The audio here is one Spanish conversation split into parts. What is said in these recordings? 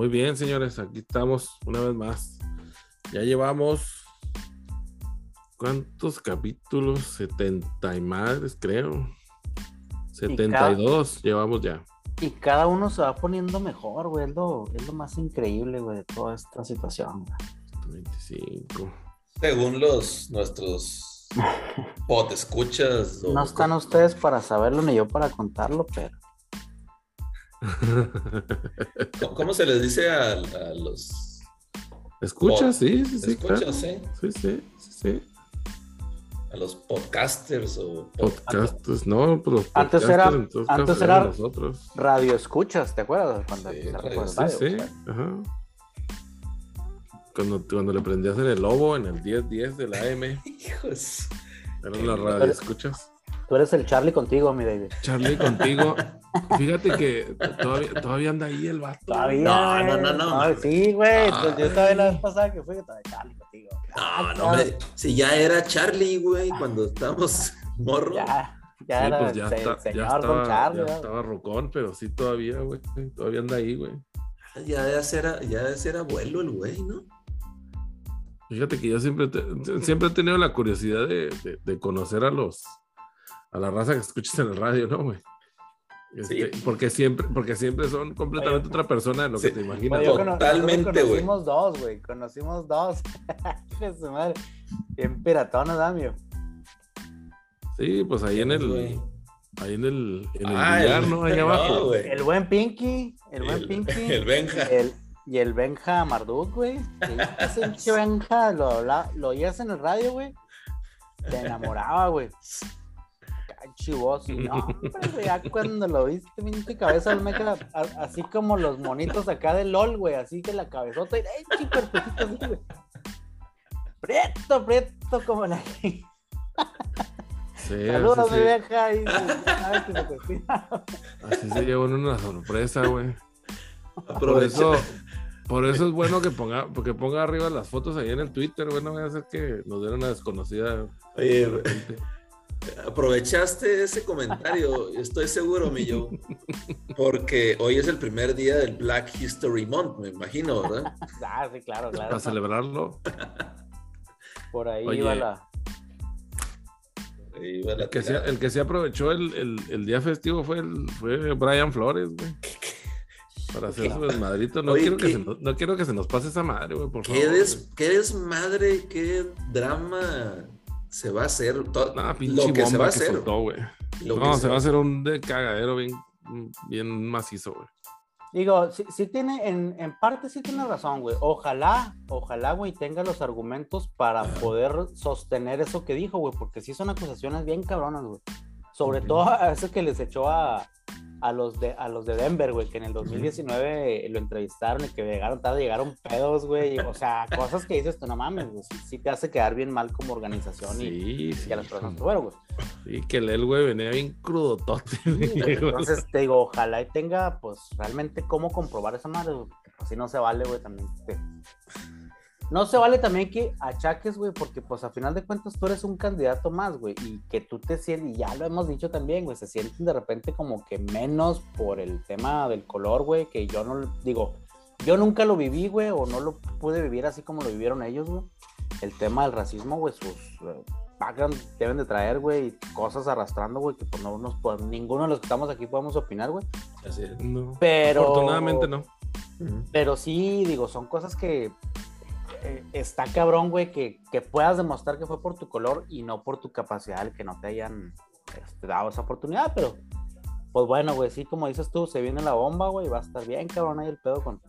muy bien, señores, aquí estamos una vez más. Ya llevamos. ¿Cuántos capítulos? 70 y madres, creo. 72 llevamos ya. Y cada uno se va poniendo mejor, güey. Es lo, es lo más increíble, güey, de toda esta situación. Güey. 25. Según los nuestros pot escuchas. No están ustedes para saberlo ni yo para contarlo, pero. ¿Cómo se les dice a, a los. ¿Escuchas? Sí, sí, sí. ¿Escuchas, claro. sí? Sí, sí, sí, sí. A los podcasters o. Podcasters, no, pero los Antes era- antes era- nosotros. Radio escuchas, ¿te acuerdas? Cuando Sí, radio- Sí, radio, sí, o sea, ajá. Cuando, cuando le prendías en el lobo, en el 10-10 de la AM, Hijos. eran las radio, ¿escuchas? Tú eres el Charlie contigo, mi David. Charlie, contigo. Fíjate que todavía, todavía anda ahí el vato. Todavía. No, no, no, no, no. Sí, güey. Pues yo estaba la vez pasada que fui, todavía Charlie contigo. No, Ah, no, hombre. Si ya era Charlie, güey, cuando estábamos morro. Ya, ya Sí, era pues ya, el se- está, señor ya, estaba, Charlie. estaba rocón, pero sí todavía, güey. Todavía anda ahí, güey. Ya de ser, ya de ser abuelo el güey, ¿no? Fíjate que yo siempre, te- siempre he tenido la curiosidad de, de- de conocer a los a la raza que escuchas en el radio, ¿no, güey? Este, Sí. Porque siempre, porque siempre son completamente Oye. otra persona de lo Sí. que te imaginas. Cono- Totalmente, güey. Conocimos dos, güey. Conocimos dos. Bien piratones, Damio. Sí, pues ahí en el, ahí en el, en el Ah, billar, el- ¿no? Ahí no, abajo. güey. El buen Pinky. El buen El- Pinky. el Benja. el- y el Benja Marduk, güey. Sí, ese pinche Benja lo, habla- lo oías en el radio, güey. Te enamoraba, güey. Chivoso. No, hombre, güey, ya cuando lo viste, pinche cabeza del meca, así como los monitos acá de LOL, güey, así que la cabezota y ¡ay, chico, así, güey! Prieto, prieto, como la. Sí, Saludos, mi se- vieja. Y, sabes que estira. así se llevan una sorpresa, güey. Por eso, por eso es bueno que ponga, porque ponga arriba las fotos ahí en el Twitter, güey. No voy a hacer que nos den una desconocida. Oye, de repente. Aprovechaste ese comentario, estoy seguro, mi yo. Porque hoy es el primer día del Black History Month, me imagino, ¿verdad? Ah, sí, claro, claro. Para celebrarlo. Por ahí Oye. iba la. Ahí va la El que, se, el que se aprovechó el, el- el día festivo fue, el, fue Brian Flores, güey. Para hacer su desmadrito. No, Oye, quiero que se nos, no quiero que se nos pase esa madre, güey, por ¿Qué, favor. des, qué desmadre, qué drama se va a hacer? Nah, pinche lo que se va a bomba que hacer. soltó, güey. lo No, se va a hacer un de cagadero bien, bien macizo, güey. Digo, sí, sí tiene, en, en parte sí tiene razón, güey. Ojalá, ojalá, güey, tenga los argumentos para poder sostener eso que dijo, güey, porque sí son acusaciones bien cabronas, güey. Sobre todo a eso que les echó a, a los de a los de Denver, güey, que en el 2019 lo entrevistaron y que llegaron tarde, llegaron pedos, güey. O sea, cosas que dices tú, no mames, güey. Sí, sí te hace quedar bien mal como organización y, Sí, y a las personas que fueron, güey. Sí, que el güey venía bien crudotote. Entonces, te digo, ojalá y tenga, pues, realmente cómo comprobar esa madre, güey. Así no se vale, güey, también. te- No se vale también que achaques, güey, porque, pues, a final de cuentas tú eres un candidato más, güey, y que tú te sientes, y ya lo hemos dicho también, güey, se sienten de repente como que menos por el tema del color, güey, que yo no, digo, yo nunca lo viví, güey, o no lo pude vivir así como lo vivieron ellos, güey. El tema del racismo, güey, sus eh, background deben de traer, güey, cosas arrastrando, güey, que pues no nos podemos, ninguno de los que estamos aquí podemos opinar, güey. Así es. No. Pero. Afortunadamente no. Pero sí, digo, son cosas que eh, está cabrón, güey, que, que puedas demostrar que fue por tu color y no por tu capacidad, el que no te hayan este, dado esa oportunidad, pero pues bueno, güey, sí, como dices tú, se viene la bomba, güey, va a estar bien cabrón ahí el pedo con,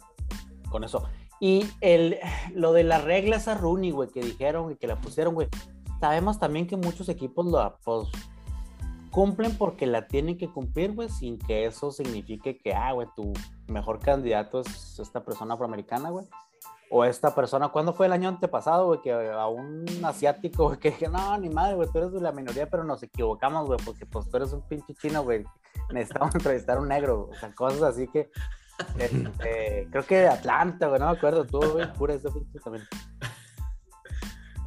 con eso. Y el, lo de las reglas a Rooney, güey, que dijeron y que la pusieron, güey, sabemos también que muchos equipos lo, pues, cumplen porque la tienen que cumplir, güey, sin que eso signifique que, ah, güey, tu mejor candidato es esta persona afroamericana, güey. O esta persona, ¿cuándo fue el año antepasado, güey? Que a un asiático, güey, que dije, no, ni madre, güey, tú eres de la minoría, pero nos equivocamos, güey, porque pues tú eres un pinche chino, güey. Necesitamos entrevistar a un negro, o sea, cosas así que. este, creo que de Atlanta, güey, no me acuerdo, tú, güey, pura ese pinche también.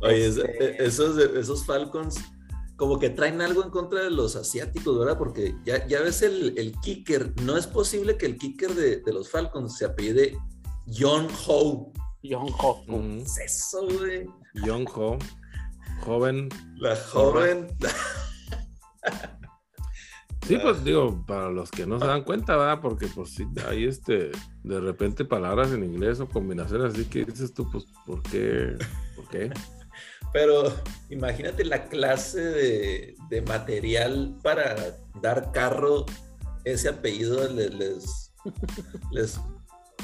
Oye, es- Este- esos, esos Falcons como que traen algo en contra de los asiáticos, ¿verdad? Porque ya, ya ves el, el kicker, no es posible que el kicker de, de los Falcons se apellide John Ho. John Ho. Ujú. Es eso, güey. Young Ho, joven. La joven. Sí, pues digo, para los que no se dan cuenta, ¿verdad? Porque pues sí, hay este, de repente palabras en inglés o combinaciones así que dices tú, pues, ¿por qué? ¿Por qué? Pero imagínate la clase de, de material para dar carro. Ese apellido les, les, les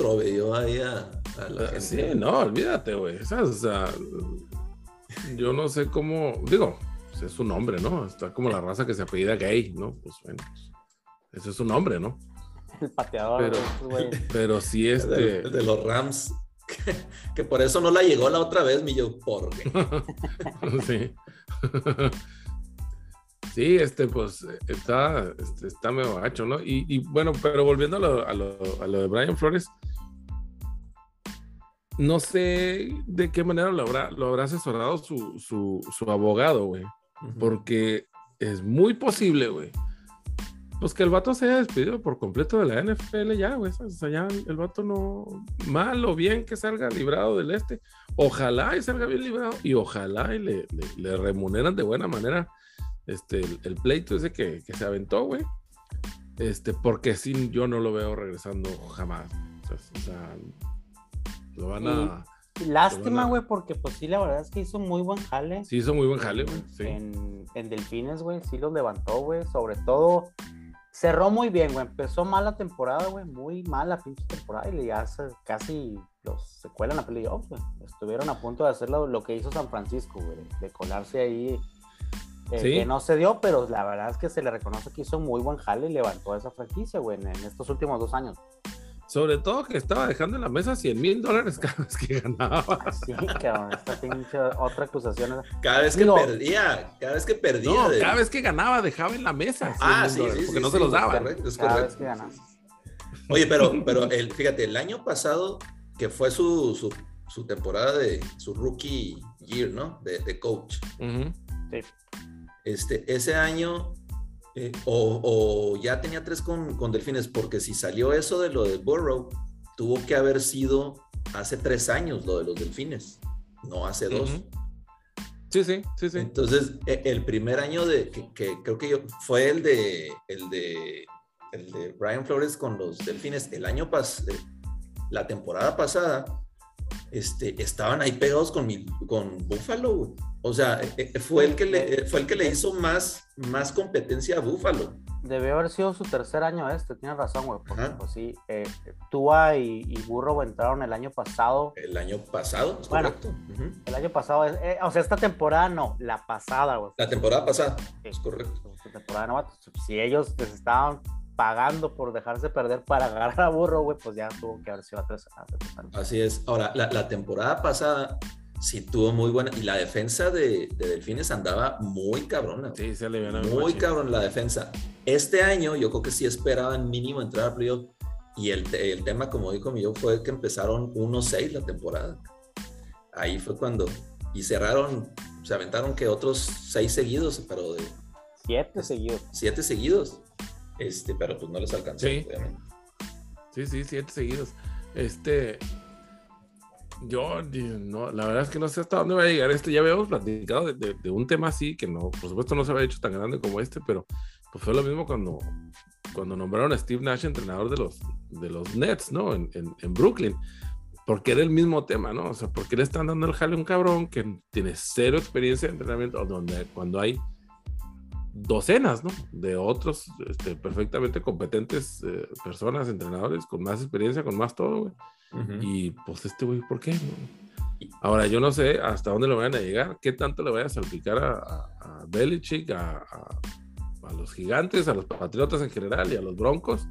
proveyó ahí a, a la gente. Sí, no, olvídate, güey. Esas, o sea, yo no sé cómo, digo, pues, es su nombre, ¿no? Está como la raza que se apellida gay, ¿no? Pues bueno, pues, ese es su nombre, ¿no? El pateador. Pero- güey. Pero sí, este, de los Rams. Que, que por eso no la llegó la otra vez, mi yo. ¿Por qué? sí. Sí, este, pues está, este, está medio gacho, ¿no? Y, y, bueno, pero volviendo a lo, a, lo, a lo de Brian Flores, no sé de qué manera lo habrá, lo habrá asesorado su, su, su abogado, güey. Porque es muy posible, güey. Pues que el vato se haya despedido por completo de la NFL ya, güey. O sea, ya el vato no. Mal o bien que salga librado del este. Ojalá y salga bien librado. Y ojalá y le, le, le remuneran de buena manera este, el, el pleito ese que, que se aventó, güey. Este, porque sí, yo no lo veo regresando jamás. O sea, o sea, lo van a. Lástima, Buena. güey, porque pues sí, la verdad es que hizo muy buen jale. Sí, hizo muy buen jale, güey. Sí. En, en Delfines, güey, sí los levantó, güey. Sobre todo, cerró muy bien, güey. Empezó mal la temporada, güey. Muy mal la pinche temporada. Y ya se- casi los se cuelan a playoffs, güey. Estuvieron a punto de hacer lo, lo que hizo San Francisco, güey. De colarse ahí. Eh, Sí. Que no se dio, pero la verdad es que se le reconoce que hizo muy buen jale y levantó esa franquicia, güey, en, en estos últimos dos años. Sobre todo que estaba dejando en la mesa 100 mil dólares cada vez que ganaba. Sí, cabrón, esta pinche otra acusación. Cada vez que Digo- perdía, cada vez que perdía. No, de- cada vez que ganaba dejaba en la mesa. 100 Ah, sí, dólares, sí, Porque sí, no sí, se los es daban. correcto, es Cada correcto. vez que ganaba. Oye, pero, pero el, fíjate, el año pasado, que fue su, su, su temporada de su rookie year, ¿no? De, de coach. Sí. Este, ese año, eh, o, o ya tenía tres con, con Delfines, porque si salió eso de lo de Burrow, tuvo que haber sido hace tres años lo de los Delfines, no hace dos. Sí, sí, sí, sí. Entonces, e- el primer año de que, que creo que yo fue el de el de el de Brian Flores con los Delfines el año pasado, la temporada pasada, este, estaban ahí pegados con mi, con Buffalo. güey. O sea, e- e- fue el que le fue el que le hizo más más competencia a Buffalo. Debió haber sido su tercer año este, tienes razón, güey. Porque, Ajá. pues sí, eh, Tua y, y Burro entraron el año pasado. El año pasado, es Bueno. correcto. El año pasado, eh, o sea, esta temporada no, la pasada, güey. La temporada pasada, Sí. es correcto. Esta temporada de novatos. Si ellos les estaban pagando por dejarse perder para agarrar a Burro, güey, pues ya tuvo que haber sido a tres, hace tres años. Así es. Ahora, la, la temporada pasada sí tuvo muy buena. Y la defensa de, de Delfines andaba muy cabrona. Sí, se le Muy cabrón la defensa. Este año yo creo que sí esperaban mínimo entrar a playoff. Y el, el tema, como dijo mi yo, fue que empezaron 1-6 la temporada. Ahí fue cuando. Y cerraron, se aventaron que otros 6 seguidos, pero de Siete seguidos. 7 seguidos. Este, pero pues no les alcanzó, Sí. obviamente. Sí, sí, siete seguidos. Este. Yo, no, la verdad es que no sé hasta dónde va a llegar esto. Ya habíamos platicado de, de- de un tema así, que no, por supuesto no se había hecho tan grande como este, pero pues fue lo mismo cuando, cuando nombraron a Steve Nash entrenador de los, de los Nets, ¿no? En, en- en Brooklyn. Porque era el mismo tema, ¿no? O sea, porque le están dando el jale a un cabrón que tiene cero experiencia de entrenamiento, donde cuando hay docenas, ¿no? De otros este, perfectamente competentes eh, personas, entrenadores, con más experiencia, con más todo, güey. Ujú. Y pues este güey, ¿por qué? Ahora, yo no sé hasta dónde le vayan a llegar, qué tanto le vaya a salpicar a, a, a Belichick, a, a- a los gigantes, a los patriotas en general y a los broncos.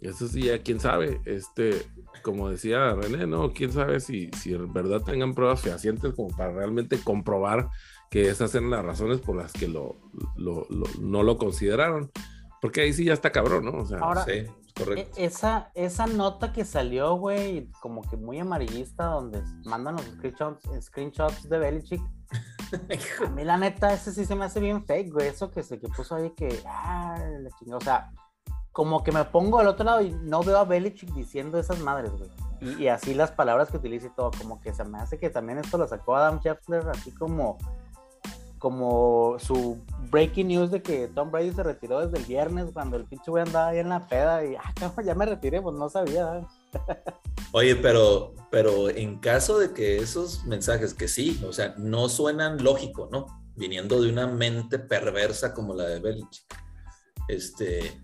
Eso sí, ya quién sabe. Este, como decía René, ¿no? Quién sabe si, si en verdad tengan pruebas fehacientes como para realmente comprobar que esas eran las razones por las que lo, lo- lo- no lo consideraron. Porque ahí sí ya está cabrón, ¿no? O sea, Ahora- Sí, es correcto. esa, esa nota que salió, güey, como que muy amarillista, donde mandan los screenshots, screenshots de Belichick. A mí, la neta, ese sí se me hace bien fake, güey. Eso que se que puso ahí que. Ah, la chingada. O sea, como que me pongo al otro lado y no veo a Belichick diciendo esas madres, güey. Y, y así las palabras que utiliza y todo, como que se me hace que también esto lo sacó Adam Scheffler, así como, como su breaking news de que Tom Brady se retiró desde el viernes cuando el pinche güey andaba ahí en la peda y ah, cabrón, ya me retiré, pues no sabía. Oye, pero, pero en caso de que esos mensajes, que sí, o sea, no suenan lógico, ¿no? Viniendo de una mente perversa como la de Belichick. Este,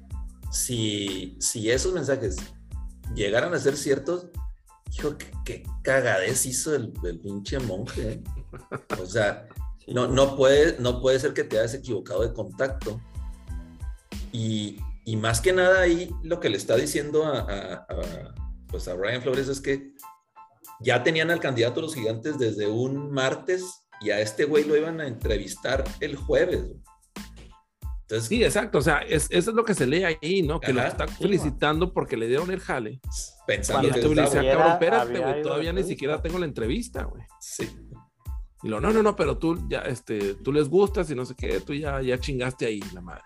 si, si esos mensajes llegaran a ser ciertos, hijo, qué, qué cagadez hizo el, el pinche monje. ¿eh? O sea, no, no, puede, no puede ser que te hayas equivocado de contacto. Y, y más que nada ahí lo que le está diciendo a, a, a, pues a Brian Flores es que ya tenían al candidato a los gigantes desde un martes y a este güey lo iban a entrevistar el jueves. Entonces, sí, exacto. O sea, es, eso es lo que se lee ahí, ¿no? Que ajá, lo está felicitando sí, porque le dieron el jale. Pensando que tú le dices, cabrón, espérate, güey, todavía ni siquiera tengo la entrevista, güey. Sí. Y lo, no, no, no, pero tú ya, este, tú les gustas y no sé qué, tú ya, ya chingaste ahí, la madre.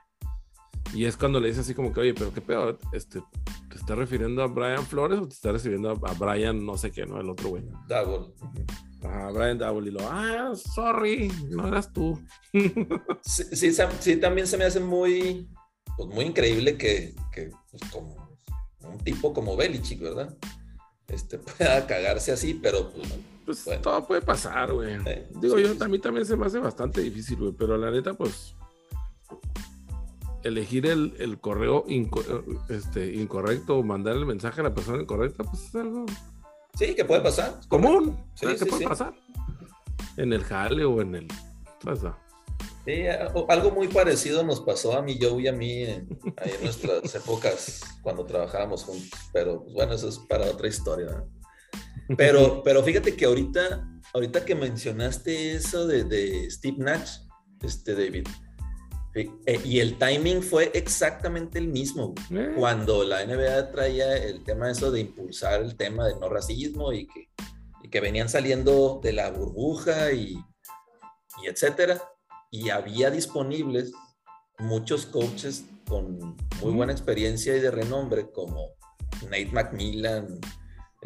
Y es cuando le dice así como que, oye, pero qué peor, este, ¿te está refiriendo a Brian Flores o te está refiriendo a, a Brian no sé qué, no? El otro güey. Double. A Brian Double y lo, ah, sorry, no eras tú. sí, sí, sí, también se me hace muy, pues muy increíble que, que pues, como un tipo como Belichick, ¿verdad? Este, pueda cagarse así, pero pues, pues bueno. todo puede pasar, güey. Eh, Digo, sí, yo sí. a mí también se me hace bastante difícil, güey, pero la neta, pues elegir el, el correo inco este, incorrecto o mandar el mensaje a la persona incorrecta, pues es algo. Sí, que puede pasar. Común. Sí, que puede pasar. En el jale o en el. Pues, sí, algo muy parecido nos pasó a mi Joe y a mí en, en nuestras épocas cuando trabajábamos juntos. Pero pues, bueno, eso es para otra historia. ¿no? Pero, pero fíjate que ahorita, ahorita que mencionaste eso de, de Steve Nash, este David, eh, y el timing fue exactamente el mismo. Eh. Cuando la NBA traía el tema eso de impulsar el tema de no racismo y que, y que venían saliendo de la burbuja y, y etcétera. Y había disponibles muchos coaches con muy buena experiencia y de renombre como Nate McMillan,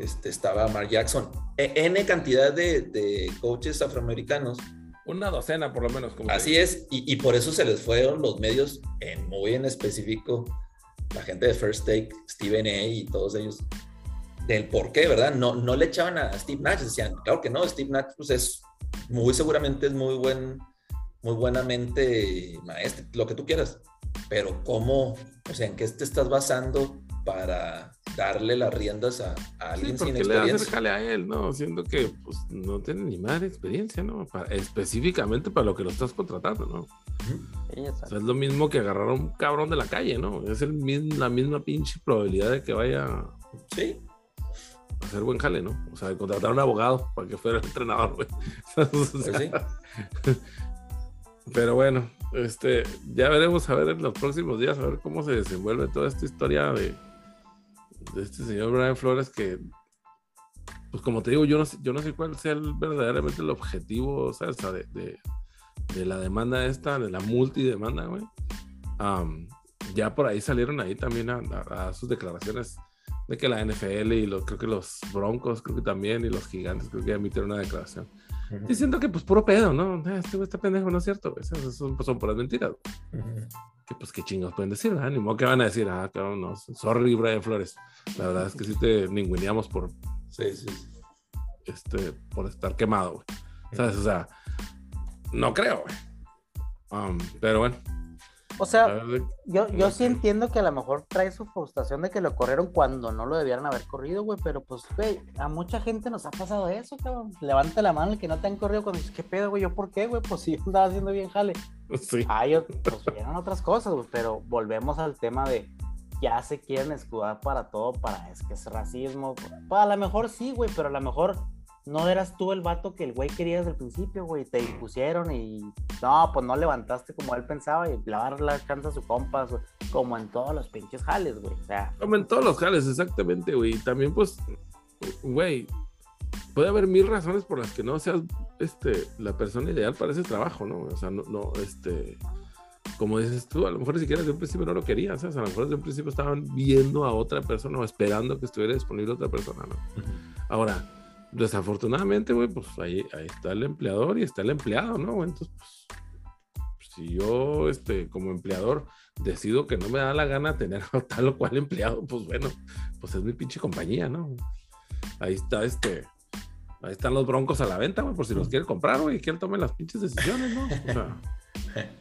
este, estaba Mark Jackson, e, N cantidad de, de coaches afroamericanos una docena por lo menos. Como Así es, y, y, por eso se les fueron los medios, en, muy en específico, la gente de First Take, Stephen A. y todos ellos, del por qué, ¿verdad? No, no le echaban a Steve Nash, decían, claro que no, Steve Nash pues es muy seguramente es muy buen, muy buenamente maestro, lo que tú quieras, pero ¿cómo, o sea, en qué te estás basando para darle las riendas a, a alguien sí, sin experiencia. Le a él, ¿no? Siendo que pues, no tiene ni más experiencia, ¿no? Para, específicamente para lo que lo estás contratando, ¿no? Sí, o sea, es lo mismo que agarrar a un cabrón de la calle, ¿no? Es el, la misma pinche probabilidad de que vaya sí. a hacer buen jale, ¿no? O sea, de contratar a un abogado para que fuera el entrenador, güey. o sea, pues sí. Pero bueno, este, ya veremos a ver en los próximos días, a ver cómo se desenvuelve toda esta historia de, de este señor Brian Flores que, pues como te digo, yo no sé, yo no sé cuál sea el, verdaderamente el objetivo, sea, de, de, de, la demanda esta, de la multidemanda, güey. Um, ya por ahí salieron ahí también a, a, a, sus declaraciones de que la NFL y lo, creo que los Broncos, creo que también, y los Gigantes, creo que emitieron una declaración. -huh. Diciendo que pues puro pedo, ¿no? Ah, este güey está pendejo, no es cierto. Esas son, pues, son puras mentiras. Que pues qué chingos pueden decir, ¿verdad? Ni modo que van a decir, ah, cabrón, no. Sorry, Brian Flores. La verdad es que sí te ninguneamos por. Sí, sí. Este, por estar quemado, güey. ¿Sabes? O sea, no creo, güey. Um, pero bueno. O sea, yo, yo sí entiendo que a lo mejor trae su frustración de que lo corrieron cuando no lo debieran haber corrido, güey, pero pues, güey, a mucha gente nos ha pasado eso, cabrón. Levanta la mano el que no te han corrido cuando dices, ¿qué pedo, güey? ¿Yo por qué, güey? Pues si yo andaba haciendo bien jale. Sí. Ah, yo, pues vieron otras cosas, güey, pero volvemos al tema de ya se quieren escudar para todo, para es que es racismo. Pues, a lo mejor sí, güey, pero a lo mejor no eras tú el vato que el güey quería desde el principio, güey. Te impusieron y no, pues no levantaste como él pensaba y lavar la cansa a su compa, güey. Como en todos los pinches jales, güey. O sea, como en todos los jales, exactamente, güey. También, pues, güey, puede haber mil razones por las que no seas este, la persona ideal para ese trabajo, ¿no? O sea, no, no este. como dices tú, a lo mejor ni siquiera desde un principio no lo querían, ¿sabes? A lo mejor desde un principio estaban viendo a otra persona o esperando que estuviera disponible otra persona, ¿no? Ahora, desafortunadamente, güey, pues ahí, ahí está el empleador y está el empleado, ¿no? Entonces, pues, si yo, este, como empleador, decido que no me da la gana tener a tal o cual empleado, pues bueno, pues es mi pinche compañía, ¿no? Ahí está, este, ahí están los broncos a la venta, güey, por si los quiere comprar, güey, y que él tome las pinches decisiones, ¿no? O sea,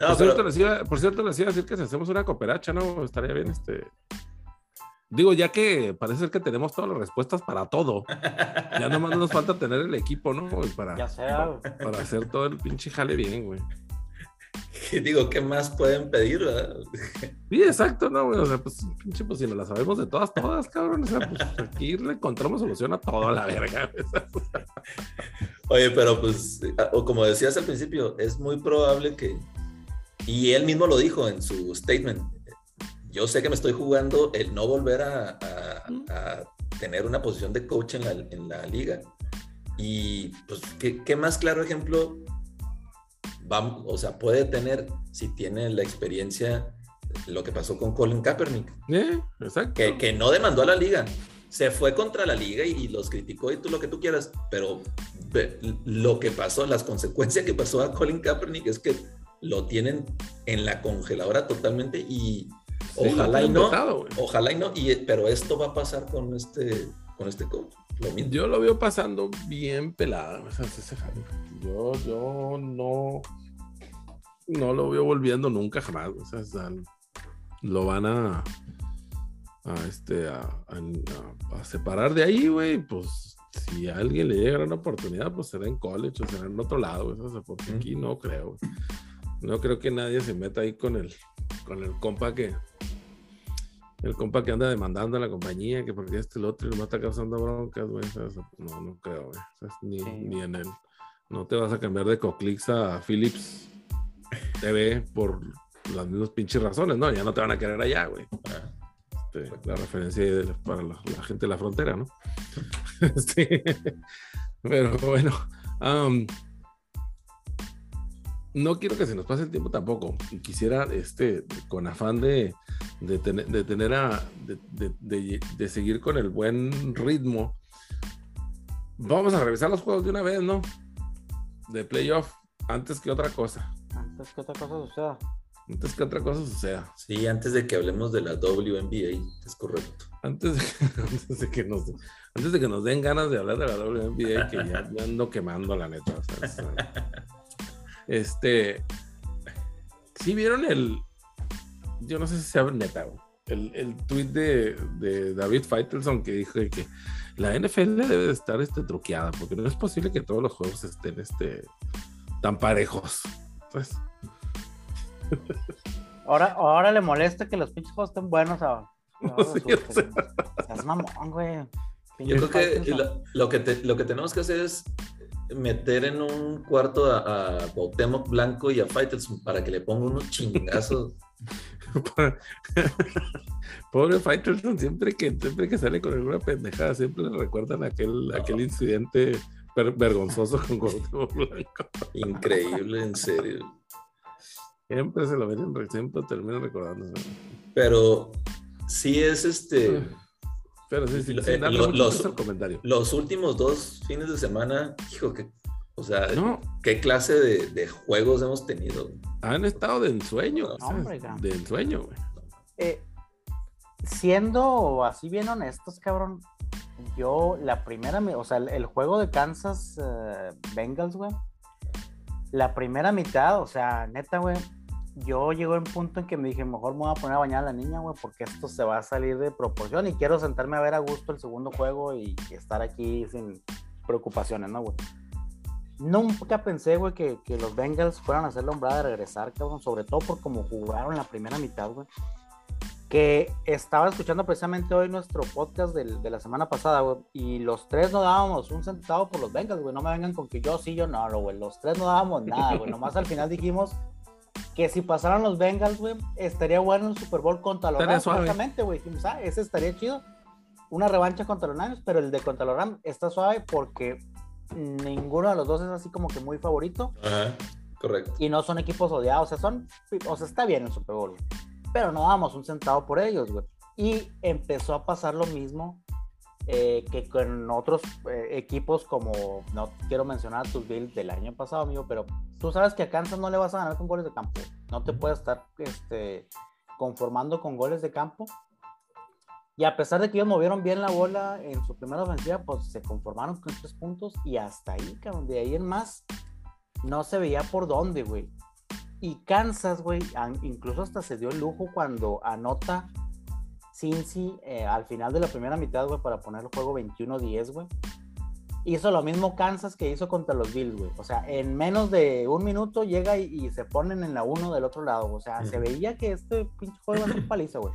No, por, pero- cierto, les iba, por cierto, les iba a decir que si hacemos una cooperacha, ¿no? Estaría bien, este. Digo, ya que parece ser que tenemos todas las respuestas para todo. Ya nomás nos falta tener el equipo, ¿no? güey? Para, Ya sea, güey. para hacer todo el pinche jale bien, güey. digo, ¿qué más pueden pedir? verdad? Sí, exacto, ¿no, güey? O sea, pues, pinche, pues si nos la sabemos de todas, todas, cabrón. O sea, pues aquí le encontramos solución a todo a la verga. Oye, pero pues, o como decías al principio, es muy probable que, y él mismo lo dijo en su statement, yo sé que me estoy jugando el no volver a, a- a tener una posición de coach en la, en la liga. Y pues, ¿qué, qué más claro ejemplo va, o sea, puede tener si tiene la experiencia, lo que pasó con Colin Kaepernick? Eh, exacto. que, que no demandó a la liga. Se fue contra la liga y, y los criticó y tú lo que tú quieras, pero lo que pasó, las consecuencias que pasó a Colin Kaepernick es que lo tienen en la congeladora totalmente y ojalá y no, ojalá y no, y, pero esto va a pasar con este, con este coach. Lo mismo. Yo lo veo pasando bien pelada. Yo, yo no, no lo veo volviendo nunca jamás. O sea, lo van a, a, este, a, a- a separar de ahí, güey. Pues si a alguien le llega una oportunidad, pues será en college o será en otro lado. güey, o sea, porque aquí no creo. No creo que nadie se meta ahí con el, con el compa que, el compa que anda demandando a la compañía, que porque este el otro y nomás está causando broncas, güey. No, no creo, güey. Ni, Sí. ni en el. No te vas a cambiar de Coclix a Philips TV por las mismas pinches razones, ¿no? Ya no te van a querer allá, güey. Este, la referencia ahí de la- para la, la gente de la frontera, ¿no? Este, pero bueno, no quiero que se nos pase el tiempo tampoco. Y quisiera, este, con afán de, de, tener, de tener a, de, de- de- de seguir con el buen ritmo, vamos a revisar los juegos de una vez, ¿no? De playoff, antes que otra cosa. Antes que otra cosa suceda. Antes que otra cosa suceda. sí, antes de que hablemos de la WNBA, es correcto. Antes de, antes de que nos antes de que nos den ganas de hablar de la WNBA que ya, ya ando quemando la neta o sea, este si vieron el yo no sé si sea neta el, el tweet de, de David Faitelson que dijo que la NFL debe de estar este, truqueada porque no es posible que todos los juegos estén este tan parejos pues, Ahora, ahora le molesta que los pinches juegos estén buenos. A, Sí, o sea. Es mamón, güey. Yo creo que lo, lo que te- lo que tenemos que hacer es meter en un cuarto a, a Cuauhtémoc Blanco y a Faitelson para que le ponga unos chingazos. Pobre Faitelson, siempre que, siempre que sale con alguna pendejada, siempre le recuerdan aquel, aquel incidente ver- vergonzoso con Cuauhtémoc Blanco. Increíble, en serio. Siempre se lo re- siempre terminan recordando. Pero sí es este. Pero sí, sí, Lo- sin eh, lo- los- comentario. Últimos dos fines de semana, hijo, que. O sea, No, ¿qué clase de, de juegos hemos tenido? han estado de ensueño. o sea, Hombre, cabrón. de ensueño, güey. Eh, siendo así bien honestos, cabrón, yo la primera, o sea, el, el juego de Kansas eh, Bengals, güey, la primera mitad, o sea, neta, güey, yo llegó un punto en que me dije, mejor me voy a poner a bañar a la niña, güey, porque esto se va a salir de proporción y quiero sentarme a ver a gusto el segundo juego y, estar aquí sin preocupaciones, ¿no, güey? Nunca pensé, güey, que, que los Bengals fueran a hacer la hombrada de regresar, cabrón, sobre todo por cómo jugaron la primera mitad, güey. Que estaba escuchando precisamente hoy nuestro podcast del- de la semana pasada, güey, y los tres no dábamos un centavo por los Bengals, güey, no me vengan con que yo sí, yo no, güey, los tres no dábamos nada, güey, nomás al final dijimos que si pasaran los Bengals, güey, estaría bueno el Super Bowl contra los Rams, exactamente, güey, dijimos, ah, ese estaría chido, una revancha contra los Niners, pero el de contra los Rams está suave porque ninguno de los dos es así como que muy favorito, Ajá. Correcto. Y no son equipos odiados, o sea, son, o sea, está bien el Super Bowl, pero no damos un centavo por ellos, güey. Y empezó a pasar lo mismo eh, que con otros eh, equipos como, no quiero mencionar tus Bills del año pasado, amigo, pero tú sabes que a Kansas no le vas a ganar con goles de campo. No te puedes estar este, conformando con goles de campo. Y a pesar de que ellos movieron bien la bola en su primera ofensiva, pues se conformaron con tres puntos y hasta ahí, cabrón. De ahí en más, no se veía por dónde, güey. Y Kansas, güey, incluso hasta se dio el lujo cuando anota Cincy eh, al final de la primera mitad, güey, para poner el juego 21-10, güey. Hizo lo mismo Kansas que hizo contra los Bills, güey. O sea, en menos de un minuto llega y, se ponen en la 1 del otro lado. O sea, se veía que este pinche juego era un paliza, güey.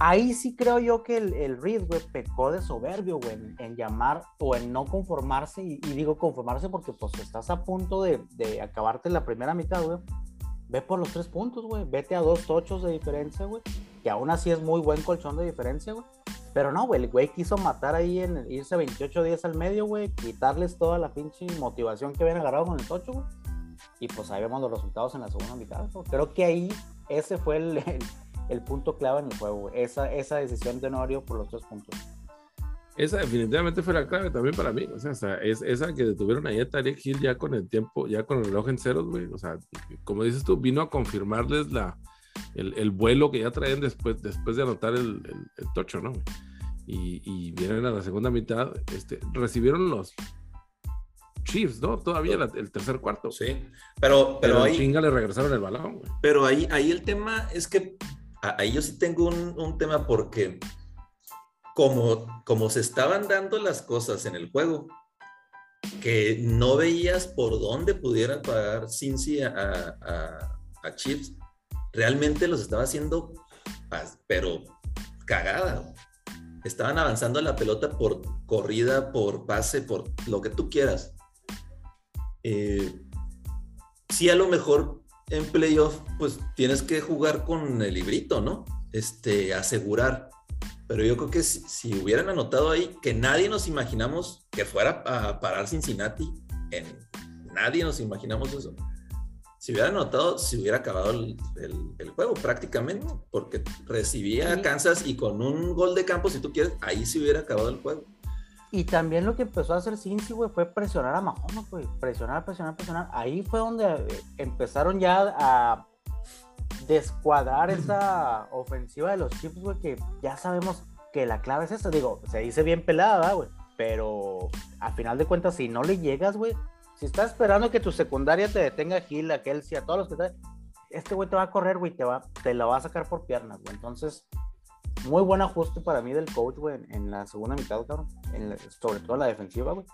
Ahí sí creo yo que el, el Reed, güey, pecó de soberbio, güey, en, llamar o en no conformarse. Y, digo conformarse porque, pues, estás a punto de, de acabarte la primera mitad, güey. Ve por los tres puntos, güey. Vete a dos tochos de diferencia, güey que aún así es muy buen colchón de diferencia, güey. Pero no, güey, el güey quiso matar ahí en irse 28 días al medio, güey, quitarles toda la pinche motivación que habían agarrado con el tocho, güey. Y pues ahí vemos los resultados en la segunda mitad. Creo que ahí ese fue el, el, punto clave en el juego, güey. Esa, esa decisión de Norio por los tres puntos. Esa definitivamente fue la clave también para mí. O sea, es esa que detuvieron ahí a Tarek Hill ya con el tiempo, ya con el reloj en ceros, güey. O sea, como dices tú, vino a confirmarles la, el, vuelo que ya traen después, después de anotar el, tocho, ¿no? Y, vienen a la segunda mitad, este, recibieron los Chiefs, ¿no? Todavía el tercer cuarto. Sí, pero, pero, ahí... Chinga le regresaron el balón, güey. Pero ahí, ahí el tema es que, ahí yo sí tengo un, tema porque como, como se estaban dando las cosas en el juego, que no veías por dónde pudieran pagar Cincy a, a, a Chiefs, realmente los estaba haciendo, pero cagada. Estaban avanzando la pelota por corrida, por pase, por lo que tú quieras. Eh, sí, a lo mejor en playoff, pues tienes que jugar con el librito, ¿no? Este, asegurar. Pero yo creo que si, hubieran anotado ahí, que nadie nos imaginamos que fuera a parar Cincinnati, en, nadie nos imaginamos eso si hubiera anotado, se hubiera acabado el, juego prácticamente, porque recibía a Kansas y con un gol de campo, si tú quieres, ahí se hubiera acabado el juego. Y también lo que empezó a hacer Cincy, güey, fue presionar a Mahomes, güey. Presionar, presionar, presionar. Ahí fue donde eh, empezaron ya a descuadrar esa ofensiva de los Chiefs, güey, que ya sabemos que la clave es esta. Digo, se dice bien pelada, güey. Pero a final de cuentas, si no le llegas, güey, si estás esperando que tu secundaria te detenga a Gil, a Kelsey, a todos los que están, este güey te va a correr, güey, te, va, te la va a sacar por piernas, güey. Entonces, muy buen ajuste para mí del coach, güey, en la segunda mitad, cabrón. sobre todo en la defensiva, güey.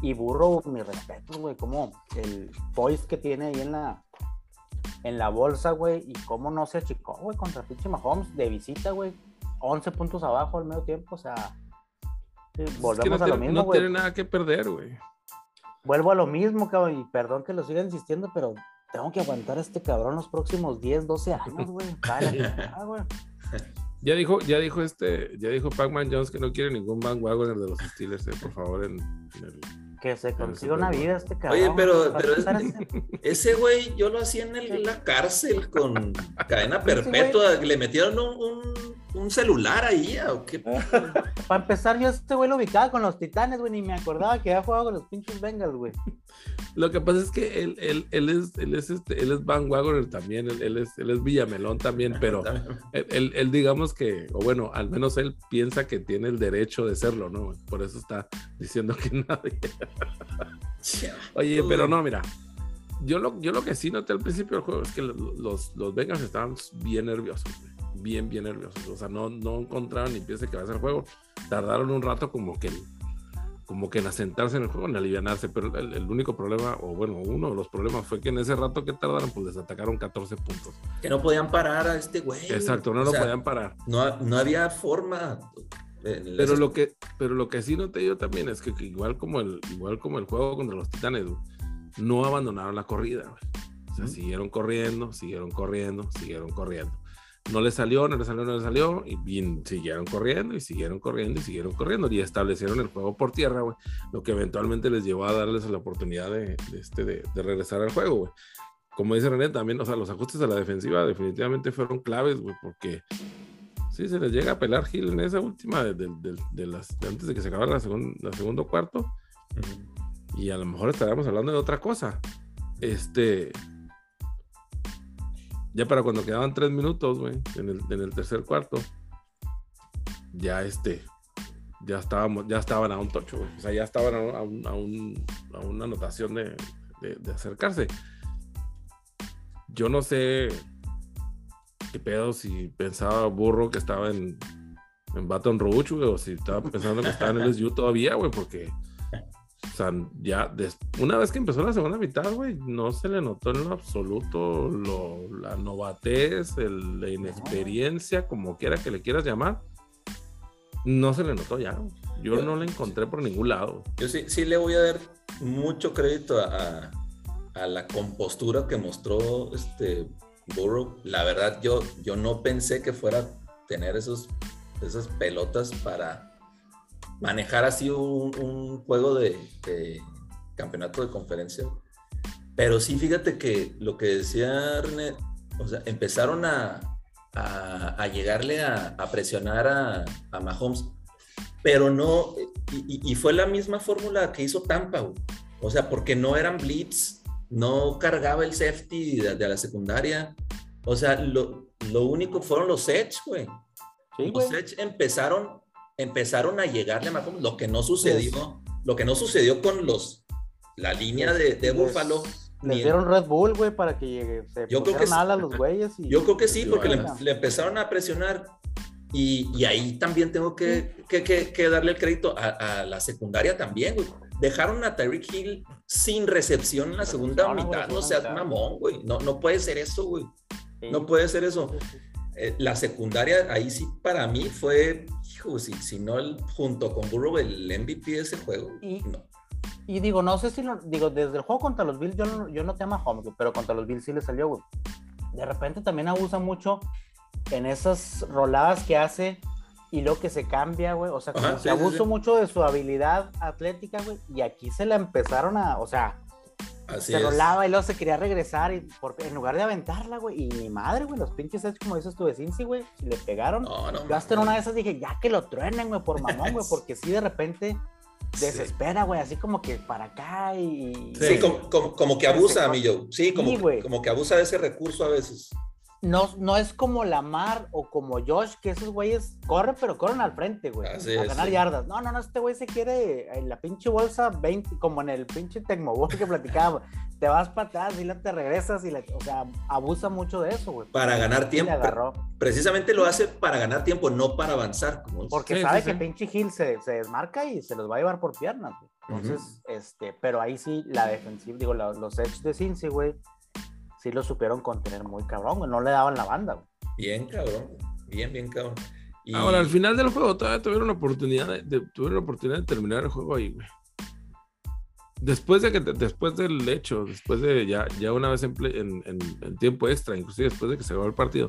Y Burro, mi respeto, güey, como el poise que tiene ahí en la, en la bolsa, güey, y cómo no se achicó, güey, contra pinche Mahomes de visita, güey. 11 puntos abajo al medio tiempo, o sea, volvemos a lo mismo, güey. No tiene nada que perder, güey vuelvo a lo mismo, cabrón, y perdón que lo siga insistiendo, pero tengo que aguantar a este cabrón los próximos 10, 12 años, güey. Ya dijo, ya dijo este, ya dijo Pac-Man Jones que no quiere ningún bandwagoner de los Steelers, eh, por favor, en, el, que se consiga una vida este cabrón. Oye, pero, pero ese güey yo lo hacía en, la cárcel con cadena perpetua. Le metieron un, un celular ahí, ¿o qué? Para empezar, yo este güey lo ubicaba con los titanes, güey, ni me acordaba que había jugado con los pinches Bengals, güey. Lo que pasa es que él, él, él es, él es este, él es Van Wagoner también, él, es, él es Villamelón también, pero él, él, digamos que, o bueno, al menos él piensa que tiene el derecho de serlo, ¿no? Por eso está diciendo que nadie. Oye, pero no, mira. Yo lo, yo lo que sí noté al principio del juego es que los, los Bengals estaban bien nerviosos, güey bien, bien nerviosos. O sea, no, no encontraron ni pieza que va a ser juego. Tardaron un rato como que, como que en asentarse en el juego, en alivianarse. Pero el, único problema, o bueno, uno de los problemas fue que en ese rato que tardaron, pues les atacaron 14 puntos. Que no podían parar a este güey. Exacto, no lo podían parar. No, no había forma. Pero lo que, pero lo que sí noté yo también es que, igual como el, igual como el juego contra los Titanes, no abandonaron la corrida. O sea, siguieron corriendo, siguieron corriendo, siguieron corriendo. No le salió, no le salió, no le salió, y bien, siguieron corriendo y siguieron corriendo y siguieron corriendo y establecieron el juego por tierra, güey, lo que eventualmente les llevó a darles la oportunidad de, de este, de, de regresar al juego, güey. Como dice René, también, o sea, los ajustes a la defensiva definitivamente fueron claves, güey, porque sí se les llega a pelar Gil en esa última de, de, de, de las, antes de que se acabara la, segun, la segundo cuarto. Y a lo mejor estaríamos hablando de otra cosa. Este, ya para cuando quedaban tres minutos, güey, en el, tercer cuarto, ya este, ya estábamos, ya estaban a un tocho, güey. O sea, ya estaban a, un, a, un, a una anotación de, de, acercarse. Yo no sé qué pedo si pensaba burro que estaba en, en Baton Rouge, güey, o si estaba pensando que estaba en el SU todavía, güey, porque o sea, ya des, una vez que empezó la segunda mitad, güey, no se le notó en lo absoluto lo, la novatez, el, la inexperiencia, como quiera que le quieras llamar. No se le notó ya. Yo, yo no la encontré por ningún lado. Yo sí, sí le voy a dar mucho crédito a, a la compostura que mostró este Burrow. La verdad, yo, yo no pensé que fuera a tener esos, esas pelotas para manejar así un, un juego de, de, campeonato de conferencia. Pero sí, fíjate que lo que decía René, o sea, empezaron a, a, a llegarle a, a presionar a, a, Mahomes, pero no, y, y fue la misma fórmula que hizo Tampa, güey. o sea, porque no eran blitz, no cargaba el safety de, de la secundaria, o sea, lo, lo único fueron los edge, güey. Sí, los edge empezaron empezaron a llegarle a Mahomes, lo que no sucedió, lo que no sucedió con los la línea de, de Buffalo. Les dieron Red Bull, güey, para que llegue, se yo creo que los güeyes. Y, yo creo que sí, porque le, le, empezaron a presionar. Y, y ahí también tengo que, sí. que, que, que, darle el crédito a, a la secundaria también, güey. Dejaron a Tyreek Hill sin recepción en la segunda no, mitad. No, no seas mamón, güey. No, no puede ser eso, güey. Sí. No puede ser eso. Eh, la secundaria, ahí sí para mí fue, si, si no el, junto con Burrow el MVP de ese juego. Y, no. y digo, no sé si lo, digo, desde el juego contra los Bills, yo no, yo no te amo a Holmes, pero contra los Bills sí le salió, güey. De repente también abusa mucho en esas roladas que hace y lo que se cambia, güey. O sea, como Ajá, que sí, abuso sí, sí. mucho de su habilidad atlética, güey. Y aquí se la empezaron a, o sea, Así se es. rolaba y luego se quería regresar y por, en lugar de aventarla, güey, y mi madre, güey, los pinches es como dices tú de Cincy, güey, si le pegaron. No, no, yo hasta en una de esas dije, ya que lo truenen, güey, por mamón, güey, porque sí de repente desespera, güey, así como que para acá y... Sí, sí como, como, como, que abusa, mi yo. Sí, como, sí, como que abusa de ese recurso a veces no, no es como Lamar o como Josh, que esos güeyes corren, pero corren al frente, güey. Así a es, ganar sí. yardas. No, no, no, este güey se quiere en la pinche bolsa 20, como en el pinche Tecmobol que platicaba. te vas para atrás y te regresas y, le, o sea, abusa mucho de eso, güey. Para ganar tiempo. Precisamente lo hace para ganar tiempo, no para avanzar. Como Porque sí, sabe sí, que pinche Gil se, se, desmarca y se los va a llevar por piernas, güey. Entonces, uh -huh. este, pero ahí sí, la defensiva, digo, la, los edge de Cincy, güey sí lo supieron contener muy cabrón, güey. No le daban la banda, güey. Bien, cabrón. Bien, bien, cabrón. Y... Ahora, al final del juego todavía tuvieron la oportunidad de, de, tuvieron la oportunidad de terminar el juego ahí, güey. Después de que después del hecho, después de ya, ya una vez en, en, en, en tiempo extra, inclusive después de que se acabó el partido,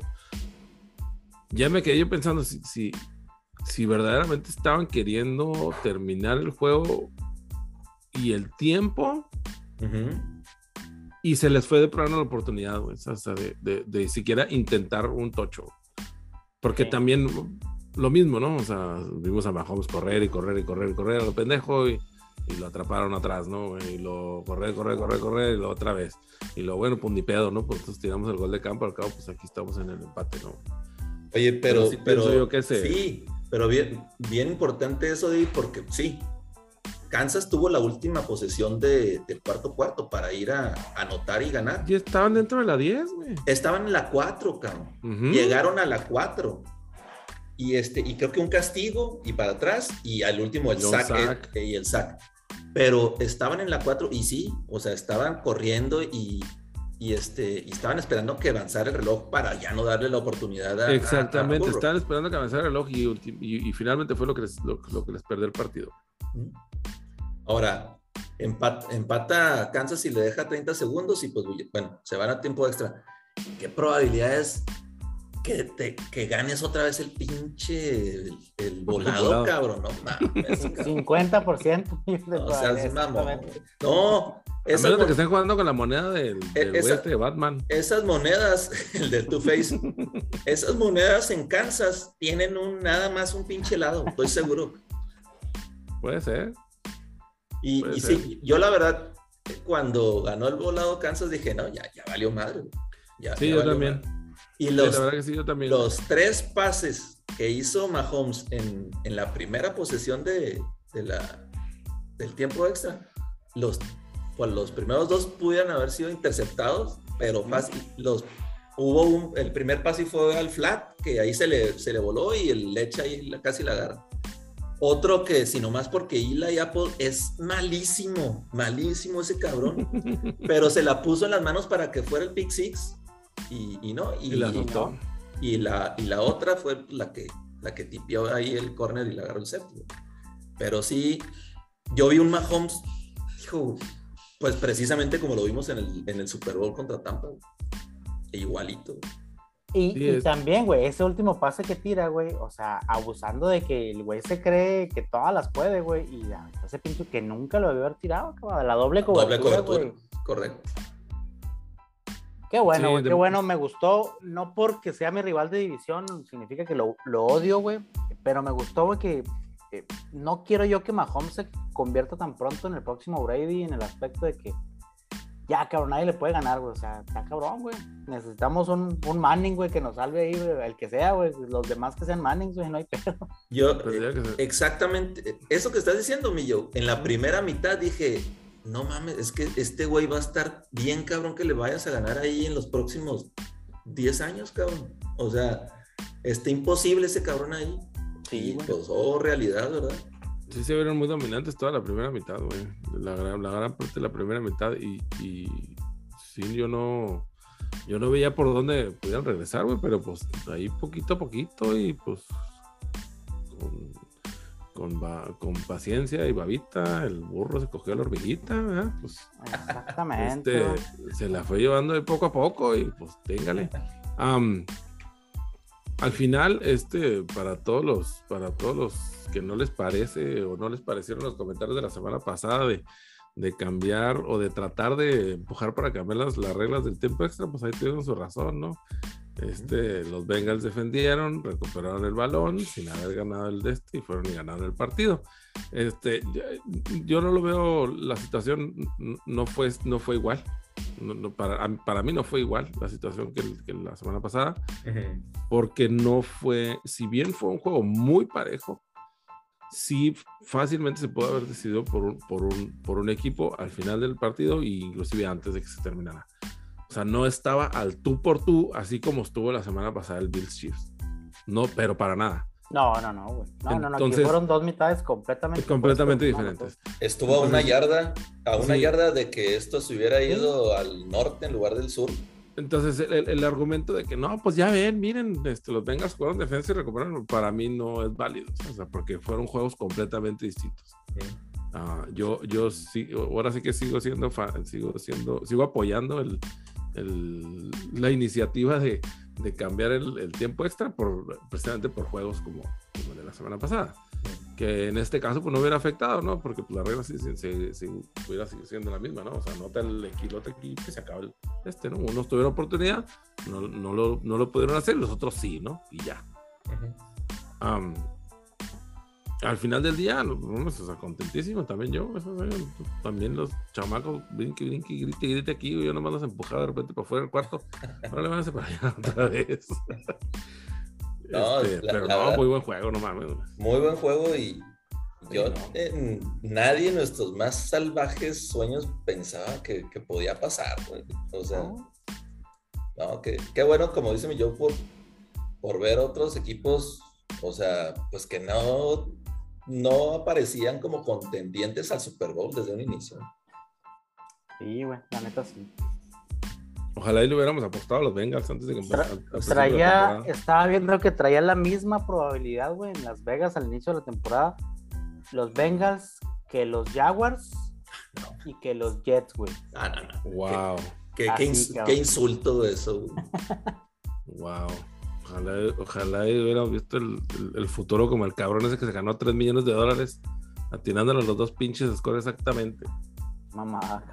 ya me quedé yo pensando si, si, si verdaderamente estaban queriendo terminar el juego y el tiempo. Uh -huh y se les fue de plano la oportunidad, güey, o sea, de, de, de, siquiera intentar un tocho. Porque sí. también lo mismo, ¿no? O sea, vimos a Mahomes correr y correr y correr y correr a lo pendejo y, y lo atraparon atrás, ¿no? Y lo correr, correr, correr, correr y lo otra vez. Y lo bueno, pues ni pedo, ¿no? Pues entonces tiramos el gol de campo, al cabo, pues aquí estamos en el empate, ¿no? Oye, pero, pero, sí, pero yo que sé. sí, pero bien, bien importante eso, Di, porque sí, Kansas tuvo la última posesión de, del cuarto cuarto para ir a, a, anotar y ganar. Y estaban dentro de la 10, güey. Estaban en la 4, cabrón. Uh -huh. Llegaron a la 4. Y, este, y creo que un castigo y para atrás y al último el sack, sack. Eh, y el sack. Pero estaban en la 4 y sí, o sea, estaban corriendo y, y, este, y estaban esperando que avanzara el reloj para ya no darle la oportunidad a. Exactamente, a, a estaban esperando que avanzara el reloj y, y, y, finalmente fue lo que les, lo, lo que les perdió el partido. Ahora, empata, empata Kansas y le deja 30 segundos y pues, bueno, se van a tiempo extra. ¿Qué probabilidades que, te, que ganes otra vez el pinche, el, el volado, cabrón, no mames, cabrón. 50% de O sea, mamón. No, esas, menos de que estén jugando con la moneda del, del güey esa- de Batman. esas monedas, el del Two Face, esas monedas en Kansas tienen un nada más un pinche helado, estoy seguro. Puede ser. Y, y sí, yo la verdad, cuando ganó el volado Kansas dije, no, ya, ya valió madre. Ya, Sí, ya yo también. madre. Y Sí, los, la verdad que sí, yo también. los tres pases que hizo Mahomes en, en la primera posesión de, de la, del tiempo extra, los, pues los primeros dos pudieran haber sido interceptados, pero fácil, los, hubo un, el primer pase fue al flat, que ahí se le, se le voló y el leche ahí casi la agarra. Otro que, si nomás porque Eli Apple es malísimo, malísimo ese cabrón, pero se la puso en las manos para que fuera el pick six y, y no, y, Y la y. Y la, y la otra fue la que, la que tipió ahí el corner y la agarró el séptimo. Pero sí, yo vi un Mahomes, hijo, pues precisamente como lo vimos en el, en el Super Bowl contra Tampa. güey. E igualito. Y, Sí, y es- también, güey, ese último pase que tira, güey, o sea, abusando de que el güey se cree que todas las puede, güey, y la- ese pinche que nunca lo debió haber tirado, cabrón, la doble cobertura, Doble cobertura. güey. Correcto. Qué bueno, Sí, de- qué bueno, me gustó, no porque sea mi rival de división, significa que lo, lo odio, güey, pero me gustó, güey, que eh, no quiero yo que Mahomes se convierta tan pronto en el próximo Brady en el aspecto de que ya, cabrón, nadie le puede ganar, güey, o sea, está cabrón, güey, necesitamos un, un Manning, güey, que nos salve ahí, güey, el que sea, güey, los demás que sean Mannings, güey, no hay pedo. Yo, ser. exactamente, eso que estás diciendo, Millo, en la primera mitad dije, no mames, es que este güey va a estar bien cabrón que le vayas a ganar ahí en los próximos 10 años, cabrón. O sea, está imposible ese cabrón ahí. Sí, y güey. pues, oh, realidad, ¿verdad? Sí, se vieron muy dominantes toda la primera mitad, güey. La, gran- la gran parte de la primera mitad. Y, y sí, yo no. Yo no veía por dónde pudieran regresar, güey, pero pues ahí poquito a poquito y pues con, con, paciencia y babita, el burro se cogió la hormiguita, ¿verdad? Pues Exactamente. este, se la fue llevando de poco a poco y pues téngale. Al final, este, para todos los, para todos los que no les parece o no les parecieron los comentarios de la semana pasada de, de cambiar o de tratar de empujar para cambiar las, las reglas del tiempo extra, pues ahí tuvieron su razón, ¿no? Este, los Bengals defendieron, recuperaron el balón sin haber ganado el de este y fueron y ganaron el partido. Este, yo, yo no lo veo, la situación no fue, no fue igual. No- no, para, para mí no fue igual la situación que la semana pasada, porque no fue, si bien fue un juego muy parejo, sí fácilmente se puede haber decidido por un, por un, por un equipo al final del partido e inclusive antes de que se terminara. O sea, no estaba al tú por tú, así como estuvo la semana pasada el Bills Chiefs. No, pero para nada. No, no, no, güey. No, no, no, aquí Entonces- fueron dos mitades completamente Completamente opuestas, ¿no? diferentes. Estuvo a una yarda, a una Sí. yarda de que esto se hubiera ido al norte en lugar del sur. Entonces, el, el- el argumento de que no, pues ya ven, miren, este, los Bengals jugaron defensa y recuperaron, para mí no es válido, o sea, porque fueron juegos completamente distintos. Ah, yo, yo sí, ahora sí que sigo siendo, fa- sigo siendo, sigo apoyando el, el- la iniciativa de, de cambiar el, el tiempo extra por, precisamente por juegos como, como el de la semana pasada. Que en este caso pues no hubiera afectado, ¿no? Porque pues, la regla sí, sí, sí- sí hubiera sido siendo la misma, ¿no? O sea, nota el equilote aquí que se acaba el este, ¿no? Unos tuvieron oportunidad, no, no, lo, no lo pudieron hacer, los otros sí, ¿no? Y ya. Am, al final del día, no, no, o sea, contentísimo también yo. eso, sí, también los chamacos, brinque, brinque, grite, grite aquí. Yo nomás los empujaba de repente para fuera del cuarto. Ahora le van a allá otra vez. No, Este, la- pero la no, verdad- muy buen juego, no mames. Muy buen juego y yo, Sí, no. en nadie en nuestros más salvajes sueños pensaba que, que podía pasar, güey. O sea, No. no, que, qué bueno, como dice mi yo, por, por ver otros equipos, o sea, pues que no, no aparecían como contendientes al Super Bowl desde un inicio. Sí, güey, la neta sí. Ojalá y le hubiéramos apostado a los Bengals antes de que Tra- de traía, estaba viendo que traía la misma probabilidad, güey, en Las Vegas al inicio de la temporada. Los Bengals que los Jaguars y que los Jets, güey. Ah, no, no. Wow, Qué, qué Así, ins- cabrón. qué insulto eso. güey. wow. Ojalá, ojalá hubiéramos visto el, el- el futuro como el cabrón ese que se ganó 3 millones de dólares atinándole a los dos pinches scores exactamente. Mamá.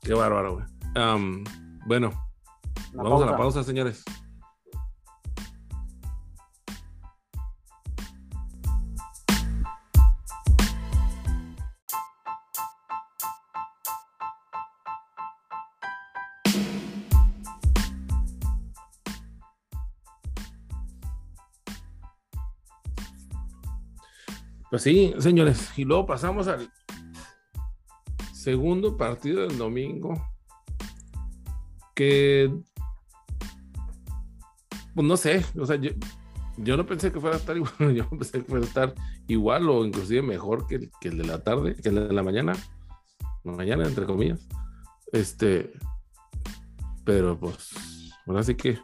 Qué bárbaro, güey. Bueno, vamos a la pausa, señores. Pues sí, señores. Y luego pasamos al segundo partido del domingo. Que. Pues no sé. O sea, yo, no pensé que fuera a estar igual. Yo pensé que fuera a estar igual o inclusive mejor que que el de la tarde, que el de la mañana. Mañana, entre comillas. Este. Pero pues. Ahora sí que.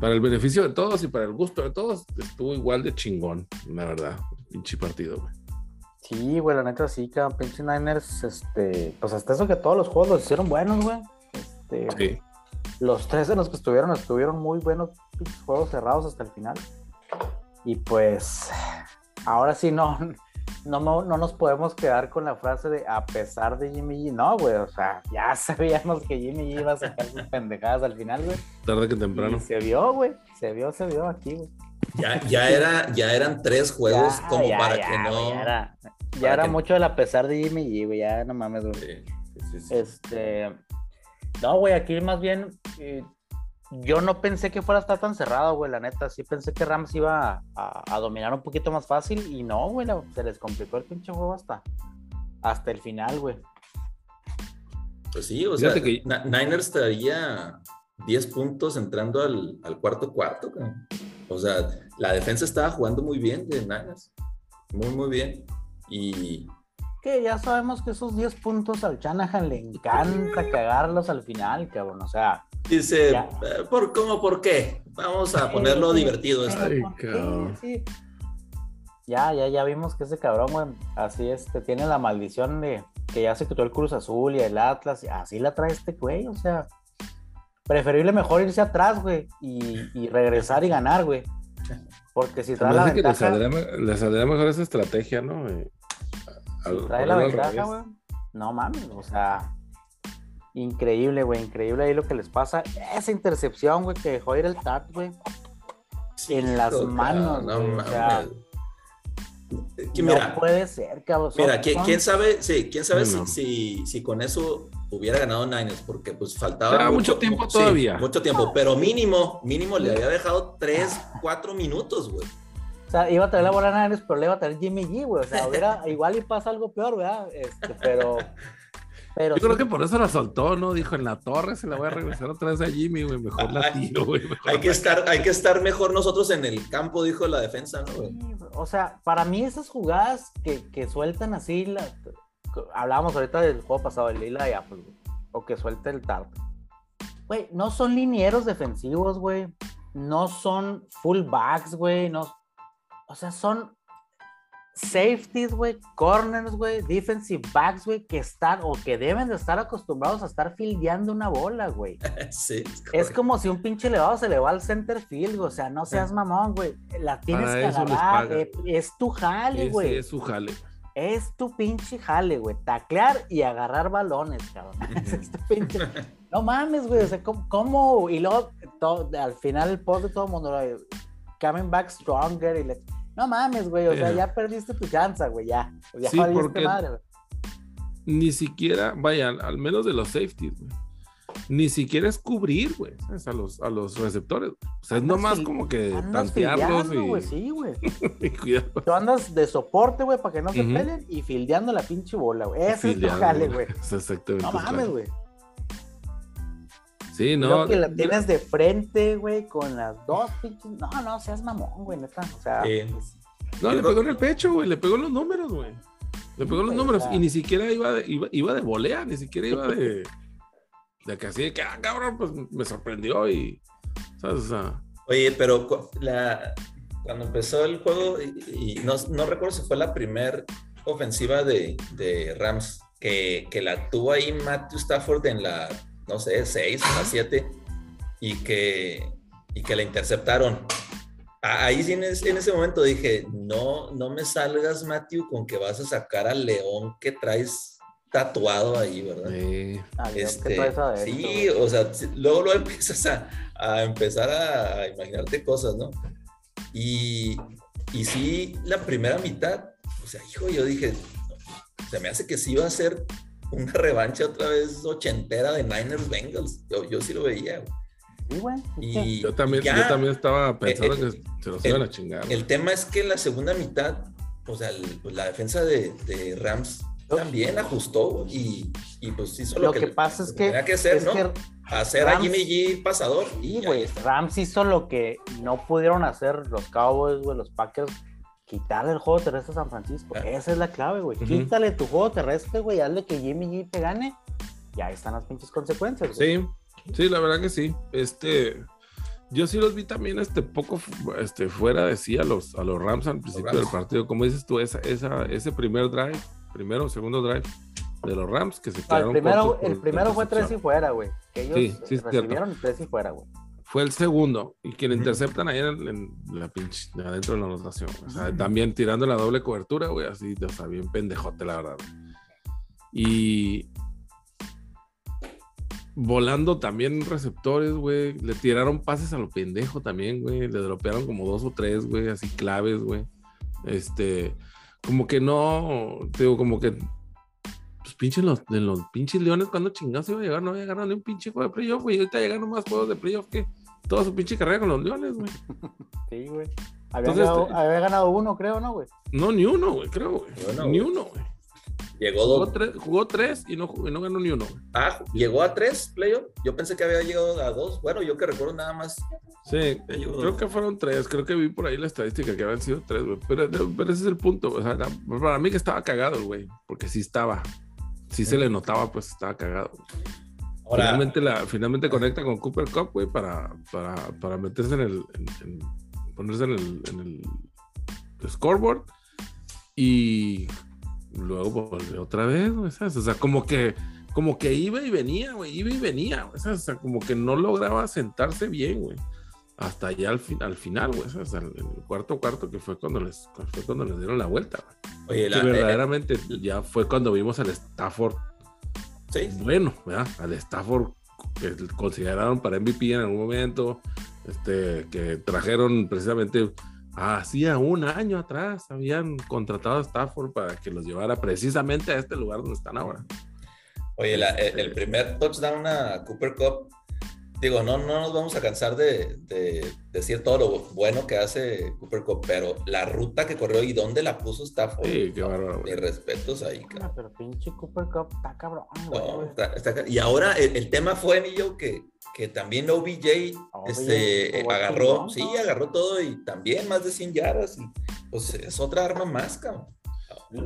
Para el beneficio de todos y para el gusto de todos, estuvo igual de chingón, la verdad. Pinche partido, güey. Sí, güey, la neta sí, cabrón. Pinche Niners, este. Pues hasta eso que todos los juegos los hicieron buenos, güey. Este, Sí. Los tres en los que estuvieron, estuvieron muy buenos pinches juegos cerrados hasta el final. Y pues, ahora sí no, no, no, no nos podemos quedar con la frase de a pesar de Jimmy G. No, güey, o sea, ya sabíamos que Jimmy G iba a sacar sus pendejadas al final, güey. Tarde que Y temprano. se vio, güey, se vio, se vio aquí, güey. Ya, ya, era, ya eran tres juegos Ya, como ya, para ya, que no. güey, ya era, ya para era que- mucho el a pesar de Jimmy G, güey, ya no mames, güey. Sí, sí, sí. Este. No, güey, aquí más bien. eh, yo no pensé que fuera a estar tan cerrado, güey, la neta. Sí pensé que Rams iba a, a- a dominar un poquito más fácil. Y no, güey, la- se les complicó el pinche juego hasta, hasta el final, güey. Pues sí, o Fíjate sea, que- Niners traía 10 puntos entrando al, al cuarto cuarto. cabrón. O sea, la defensa estaba jugando muy bien de Niners. Muy, muy bien. Y Que ya sabemos que esos 10 puntos al Shanahan le encanta cagarlos al final, cabrón. O sea, dice, Ya. eh, ¿por cómo? ¿Por qué? Vamos a ponerlo Sí, divertido. sí, esto. Ay, cabrón. Sí. Ya, ya, ya vimos que ese cabrón, güey, así este, tiene la maldición de que ya se quitó el Cruz Azul y el Atlas, y así la trae este güey, o sea, preferible mejor irse atrás, güey, y, y regresar y ganar, güey. Porque si trae la le ventaja, saldría, le saldría mejor esa estrategia, ¿no? Eh, al- trae la ventaja, güey. No mames, o sea, increíble, güey, increíble ahí lo que les pasa. Esa intercepción, güey, que dejó ir el Tart, güey. Sí, en las manos, No güey, o sea, no puede ser, cabrón. Mira, ¿quién, sabe, sí, quién sabe si- si, si, con eso hubiera ganado Niners, porque pues faltaba mucho tiempo todavía. mucho tiempo, pero mínimo, mínimo le había dejado 3, 4 minutos, güey. O sea, iba a traer la bola a Niners, pero le iba a traer Jimmy G, güey. O sea, hubiera, igual y pasa algo peor, ¿verdad? Este, pero. Pero Yo creo sí, que por eso la soltó, ¿no? Dijo, en la torre se la voy a regresar otra vez a Jimmy, güey. Mejor la tiro, güey. mejor Hay la que estar, hay que estar mejor nosotros en el campo, dijo la defensa, ¿no, güey? sí, o sea, para mí esas jugadas que, que sueltan así, la, hablábamos ahorita del juego pasado, el Lila y Apple, güey, o que suelta el Tart. Güey, no son linieros defensivos, güey. No son fullbacks, güey. No, o sea, son safeties, güey, corners, güey, defensive backs, güey, que están o que deben de estar acostumbrados a estar fildeando una bola, güey. Sí, Es como si un pinche elevado se le va al center field, güey. O sea, no seas mamón, güey. La tienes Para que agarrar. eh, Es tu jale, güey. es su jale. Es tu pinche jale, güey. Taclear y agarrar balones, cabrón. Es tu pinche. No mames, güey. O sea, ¿cómo? cómo? Y luego, al final, el post de todo el mundo, coming back stronger. Y le... No mames, güey. O sea, ya perdiste tu chance, güey. Ya. Ya Sí, porque- madre, güey. Ni siquiera, vaya, al- al menos de los safeties, güey. Ni siquiera es cubrir, güey, ¿sabes? A los, a los receptores. O sea, es nomás como que tantearlos y, Sí, güey. Tú andas de soporte, güey, para que no se Ujú. peleen y fildeando la pinche bola, güey. Ese es tu jale, güey. Exactamente. No mames, güey. Sí, No, no. que la tienes de frente, güey, con las dos pinches. No, no, seas mamón, güey, neta. O sea, Sí. No, le pegó en el pecho, güey. Le pegó en los números, güey. Le pegó en los números. Y ni siquiera iba de, iba, iba de volea, ni siquiera iba de. De que así que, ah, cabrón, pues me sorprendió y. ¿Sabes? O sea, Oye, pero cu- la, cuando empezó el juego, y, y no, no recuerdo si fue la primera ofensiva de, de Rams, que, que la tuvo ahí Matthew Stafford en la, no sé, 6 o la 7, y que y que la interceptaron. Ahí sí en, ese momento dije, no, no me salgas, Matthew, con que vas a sacar al león que traes tatuado ahí, ¿verdad? Sí, este, sí o sea, luego, luego empiezas a, a, empezar a imaginarte cosas, ¿no? Y, y sí, la primera mitad, o sea, hijo, yo dije, se me hace que sí iba a ser una revancha otra vez ochentera de Niners Bengals. Yo, yo sí lo veía, Sí, güey. Y yo también, yo también estaba pensando eh, que se los iban a chingar. El tema es que en la segunda mitad, o sea, pues, la defensa de, de Rams también ajustó y, y pues hizo lo, que, pasa es que tenía que hacer, ¿no? hacer a Jimmy G pasador. Sí, güey. Rams hizo lo que no pudieron hacer los Cowboys, güey, los Packers. Quitarle el juego terrestre a San Francisco. Ah. Esa es la clave, güey. Quítale tu juego terrestre, güey. Hazle que Jimmy G te gane. Y ahí están las pinches consecuencias. Sí, sí, la verdad que sí. Este. Yo sí los vi también este poco este, fuera de sí a los, a los Rams al principio del partido. Como dices tú, esa, esa, ese primer drive primero o segundo drive de los Rams que se quedaron. el primero, el primero fue tres y fuera, güey. Que ellos sí, sí, recibieron tres y fuera, güey. Fue el segundo y quien interceptan ahí en, la pinche, adentro de la anotación. O sea, también tirando la doble cobertura, güey, así, o sea, bien pendejote, la verdad. Y volando también receptores, güey. Le tiraron pases a lo pendejo también, güey. Le dropearon como dos o tres, güey, así claves, güey. Este, como que no, digo, como que pues pinches los, de los pinches leones, cuando chingados iba a llegar, no había ganado ni un pinche juego de playoff, güey. Ahorita llegaron más juegos de playoff que toda su pinche carrera con los leones, güey. Sí, güey. Había, ganado, este había ganado uno, creo, ¿no, güey? No, ni uno, güey, creo, güey. ni uno, güey. Llegó jugó tres, jugó tres y no, y no ganó ni uno. Ah, llegó a tres, playoff. Yo pensé que había llegado a dos. Bueno, yo que recuerdo nada más. Sí, creo que fueron tres. Creo que vi por ahí la estadística que habían sido tres, güey. Pero, ese es el punto. O sea, para mí que estaba cagado, güey. Porque sí estaba. Sí se le notaba, pues estaba cagado. finalmente, la, finalmente conecta con Cooper Cup, güey, para, para, para meterse en el. ponerse en el, en el scoreboard. Y luego volvió otra vez, O sea, como que, como que iba y venía, güey, iba y venía, O sea, como que no lograba sentarse bien, güey. Hasta allá al, al final, güey, sea, en el cuarto cuarto que fue cuando les, fue cuando les dieron la vuelta, Oye, la, verdaderamente ya fue cuando vimos al Stafford. Sí. Bueno, ¿verdad? Al Stafford que consideraron para MVP en algún momento, este, que trajeron precisamente hacía un año atrás habían contratado a Stafford para que los llevara precisamente a este lugar donde están ahora. Oye, el, primer touchdown a Cooper Cup, digo, no, no nos vamos a cansar de, decir todo lo bueno que hace Cooper Cup, pero la ruta que corrió y dónde la puso Stafford. Sí, qué bárbaro. Mis respetos ahí. pero pinche Cooper Cup está cabrón. y ahora el, tema fue, Millo, que que también OBJ, este, agarró, sí, agarró todo y también más de 100 yardas. Y, pues es otra arma más, cabrón.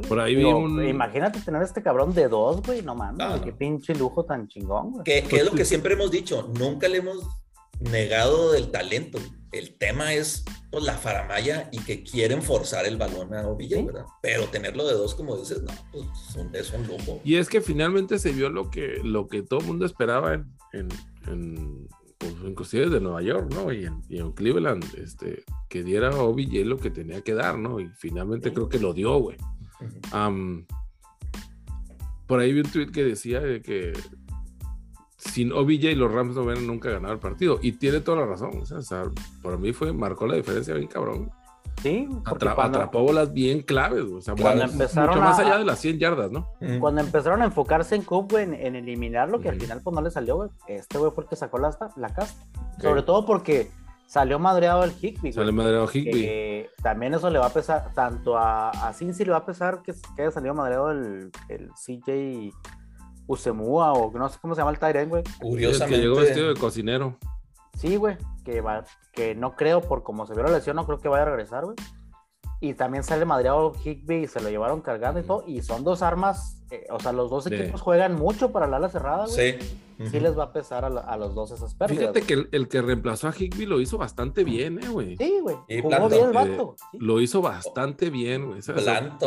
Por ahí vi un... Imagínate tener este cabrón de dos, güey, no mames, qué pinche lujo tan chingón, güey. Que, es lo que siempre hemos dicho, nunca le hemos negado del talento. El tema es pues, la faramaya y que quieren forzar el balón a OBJ, ¿verdad? Pero tenerlo de dos, como dices, no, pues es un lujo. Y es que finalmente se vio lo que, lo que todo el mundo esperaba en en, pues, inclusive de Nueva York, ¿no? Y en, Cleveland, este, que diera a OBJ lo que tenía que dar, ¿no? Y finalmente creo que lo dio, güey. por ahí vi un tweet que decía de que sin OBJ los Rams no hubieran nunca ganado el partido. Y tiene toda la razón. O sea, para mí fue, marcó la diferencia bien cabrón. Sí, atrapó bolas bien claves, o sea, cuando empezaron mucho más allá de las 100 yardas, ¿no? Cuando empezaron a enfocarse en Coop, en, en eliminarlo, que al final pues no le salió, güey. Este güey fue el que sacó la, la casa. Sobre todo porque salió madreado el Higby. Salió madreado Higby. también eso le va a pesar, tanto a, a Cincy le va a pesar que, que haya salido madreado el, el CJ Usemua o no sé cómo se llama el Tyrant, güey. Curiosamente. que llegó vestido de cocinero. Sí, güey, que, va, que no creo, por como se vio la lesión, no creo que vaya a regresar, güey. Y también sale madreado Higby y se lo llevaron cargando y todo. Y son dos armas, eh, o sea, los dos equipos juegan mucho para la ala cerrada, güey. Sí. Sí les va a pesar a, los dos esas pérdidas. Fíjate que el, que reemplazó a Higby lo hizo bastante bien, eh, güey. Sí, güey. Jugó bien el vato. Lo hizo bastante bien, güey.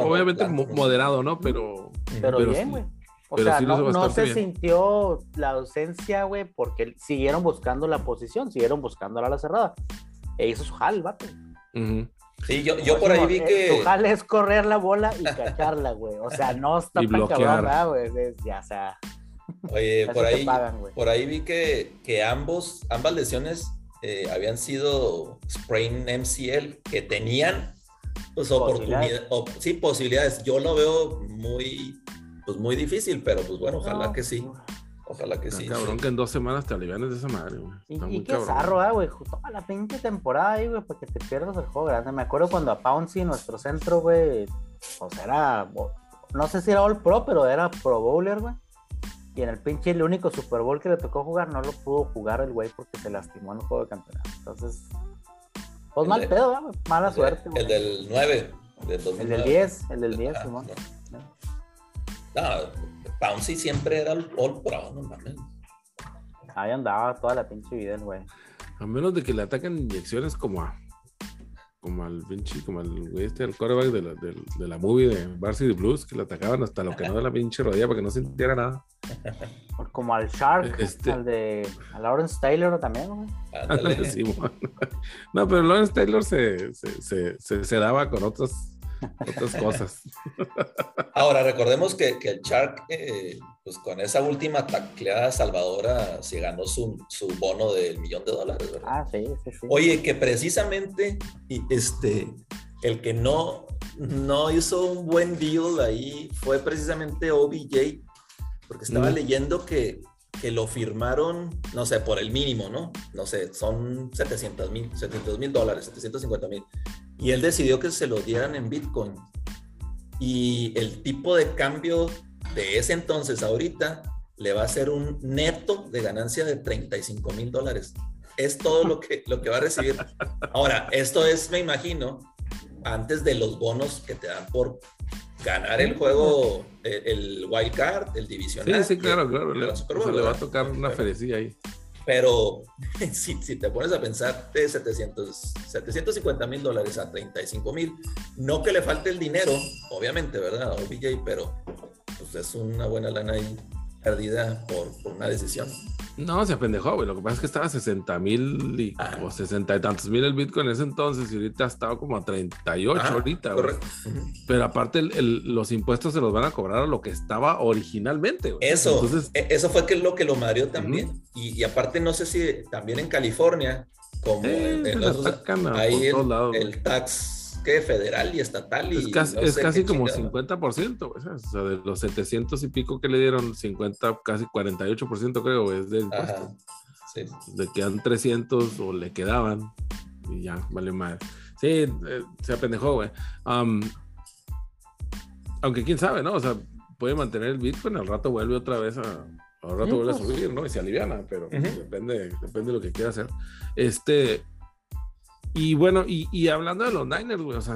Obviamente moderado, ¿no? Pero... Pero, bien, güey. O Pero sea, sí no, se bien. sintió la ausencia, güey, porque siguieron buscando la posición, siguieron buscando la ala cerrada. E hizo su jal, vato. Ujú. Sí, yo, yo por ahí vi eh, que. Su jal es correr la bola y cacharla, güey. O sea, no está tan cabrón, ¿verdad, güey. Ya, o sea, Oye, por ahí, pagan, por ahí vi que, que ambos, ambas lesiones eh, habían sido sprain MCL, que tenían pues Posibilidades. sí, posibilidades. Yo lo veo muy, pues muy difícil, pero pues bueno, ojalá No, que sí. Ojalá que Está sí. cabrón sí. que en dos semanas te alivianes de esa madre, güey. Y, Está y muy qué zarro, ah, güey. Toda la pinche temporada ahí, güey, para que te pierdas el juego grande. Me acuerdo cuando a Pouncy, nuestro centro, güey, o sea, era, no sé si era All Pro, pero era Pro Bowler, güey. Y en el pinche, el único Super Bowl que le tocó jugar, no lo pudo jugar el güey porque se lastimó en el juego de campeonato. Entonces, pues El mal de- pedo, güey. Mala El suerte, güey. El del 9. Del El 2009. del 10, el del 10, Ah, Simón. no. No, Pouncy siempre era el All Pro, no mames. Ahí andaba toda la pinche vida el güey. A menos de que le ataquen inyecciones como a. Como al pinche, como al güey este, al quarterback de la, del- de la movie de Varsity Blues, que le atacaban hasta lo que no de la pinche rodilla para que no sintiera nada. Como al Shark, Este- al de a Lawrence Taylor también, güey. No, pero Lawrence Taylor se, se, se, se, se daba con otras, otras cosas. Ahora, recordemos que, que el Shark, eh, pues con esa última tacleada salvadora, se ganó su, su bono del millón de dólares, ¿verdad? Ah, sí, sí, sí. Oye, que precisamente este, el que no, no hizo un buen deal ahí fue precisamente OBJ, porque estaba Mm. leyendo que, que lo firmaron, no sé, por el mínimo, ¿no? No sé, son 700 mil, 700 mil dólares, 750 mil. Y él decidió que se lo dieran en Bitcoin. Y el tipo de cambio de ese entonces ahorita le va a ser un neto de ganancia de 35 mil dólares. Es todo lo que, lo que va a recibir. Ahora, esto es, me imagino, antes de los bonos que te dan por ganar el juego, el, el wild card, el Sí, divisional. sí, y claro, claro. Le, le va a tocar una ferecilla ahí. Pero si, si te pones a pensar de 700, 750 mil dólares a 35 mil, no que le falte el dinero, obviamente, ¿verdad? OBJ, pero pues es una buena lana ahí perdida por, por una decisión. No, se apendejó, güey. Lo que pasa es que estaba a 60 mil y- Ajá. o 60 y tantos mil el Bitcoin en ese entonces y ahorita ha estado como a 38 Ajá, ahorita, güey. Pero aparte el- el- los impuestos se los van a cobrar a lo que estaba originalmente, güey. Eso, Entonces, e- eso fue que lo que lo mareó también. y, y aparte, no sé si también en California, como eh, en, en los- ahí el, lados, el tax ¿qué? federal y estatal. Y Es casi, no es sé casi qué como chingado. 50%, güey, ¿sabes? O sea, de los 700 y pico que le dieron, 50, casi 48% creo, güey, es de impuestos. Sí. Le quedan 300 o le quedaban y ya, vale más. Sí, eh, se apendejó, güey. Am, aunque quién sabe, ¿no? O sea, puede mantener el Bitcoin, al rato vuelve otra vez a. Al rato vuelve a subir, ¿no? Y se aliviana, pero depende, depende de lo que quiera hacer. Este. Y bueno, y, y hablando de los Niners, güey, o sea.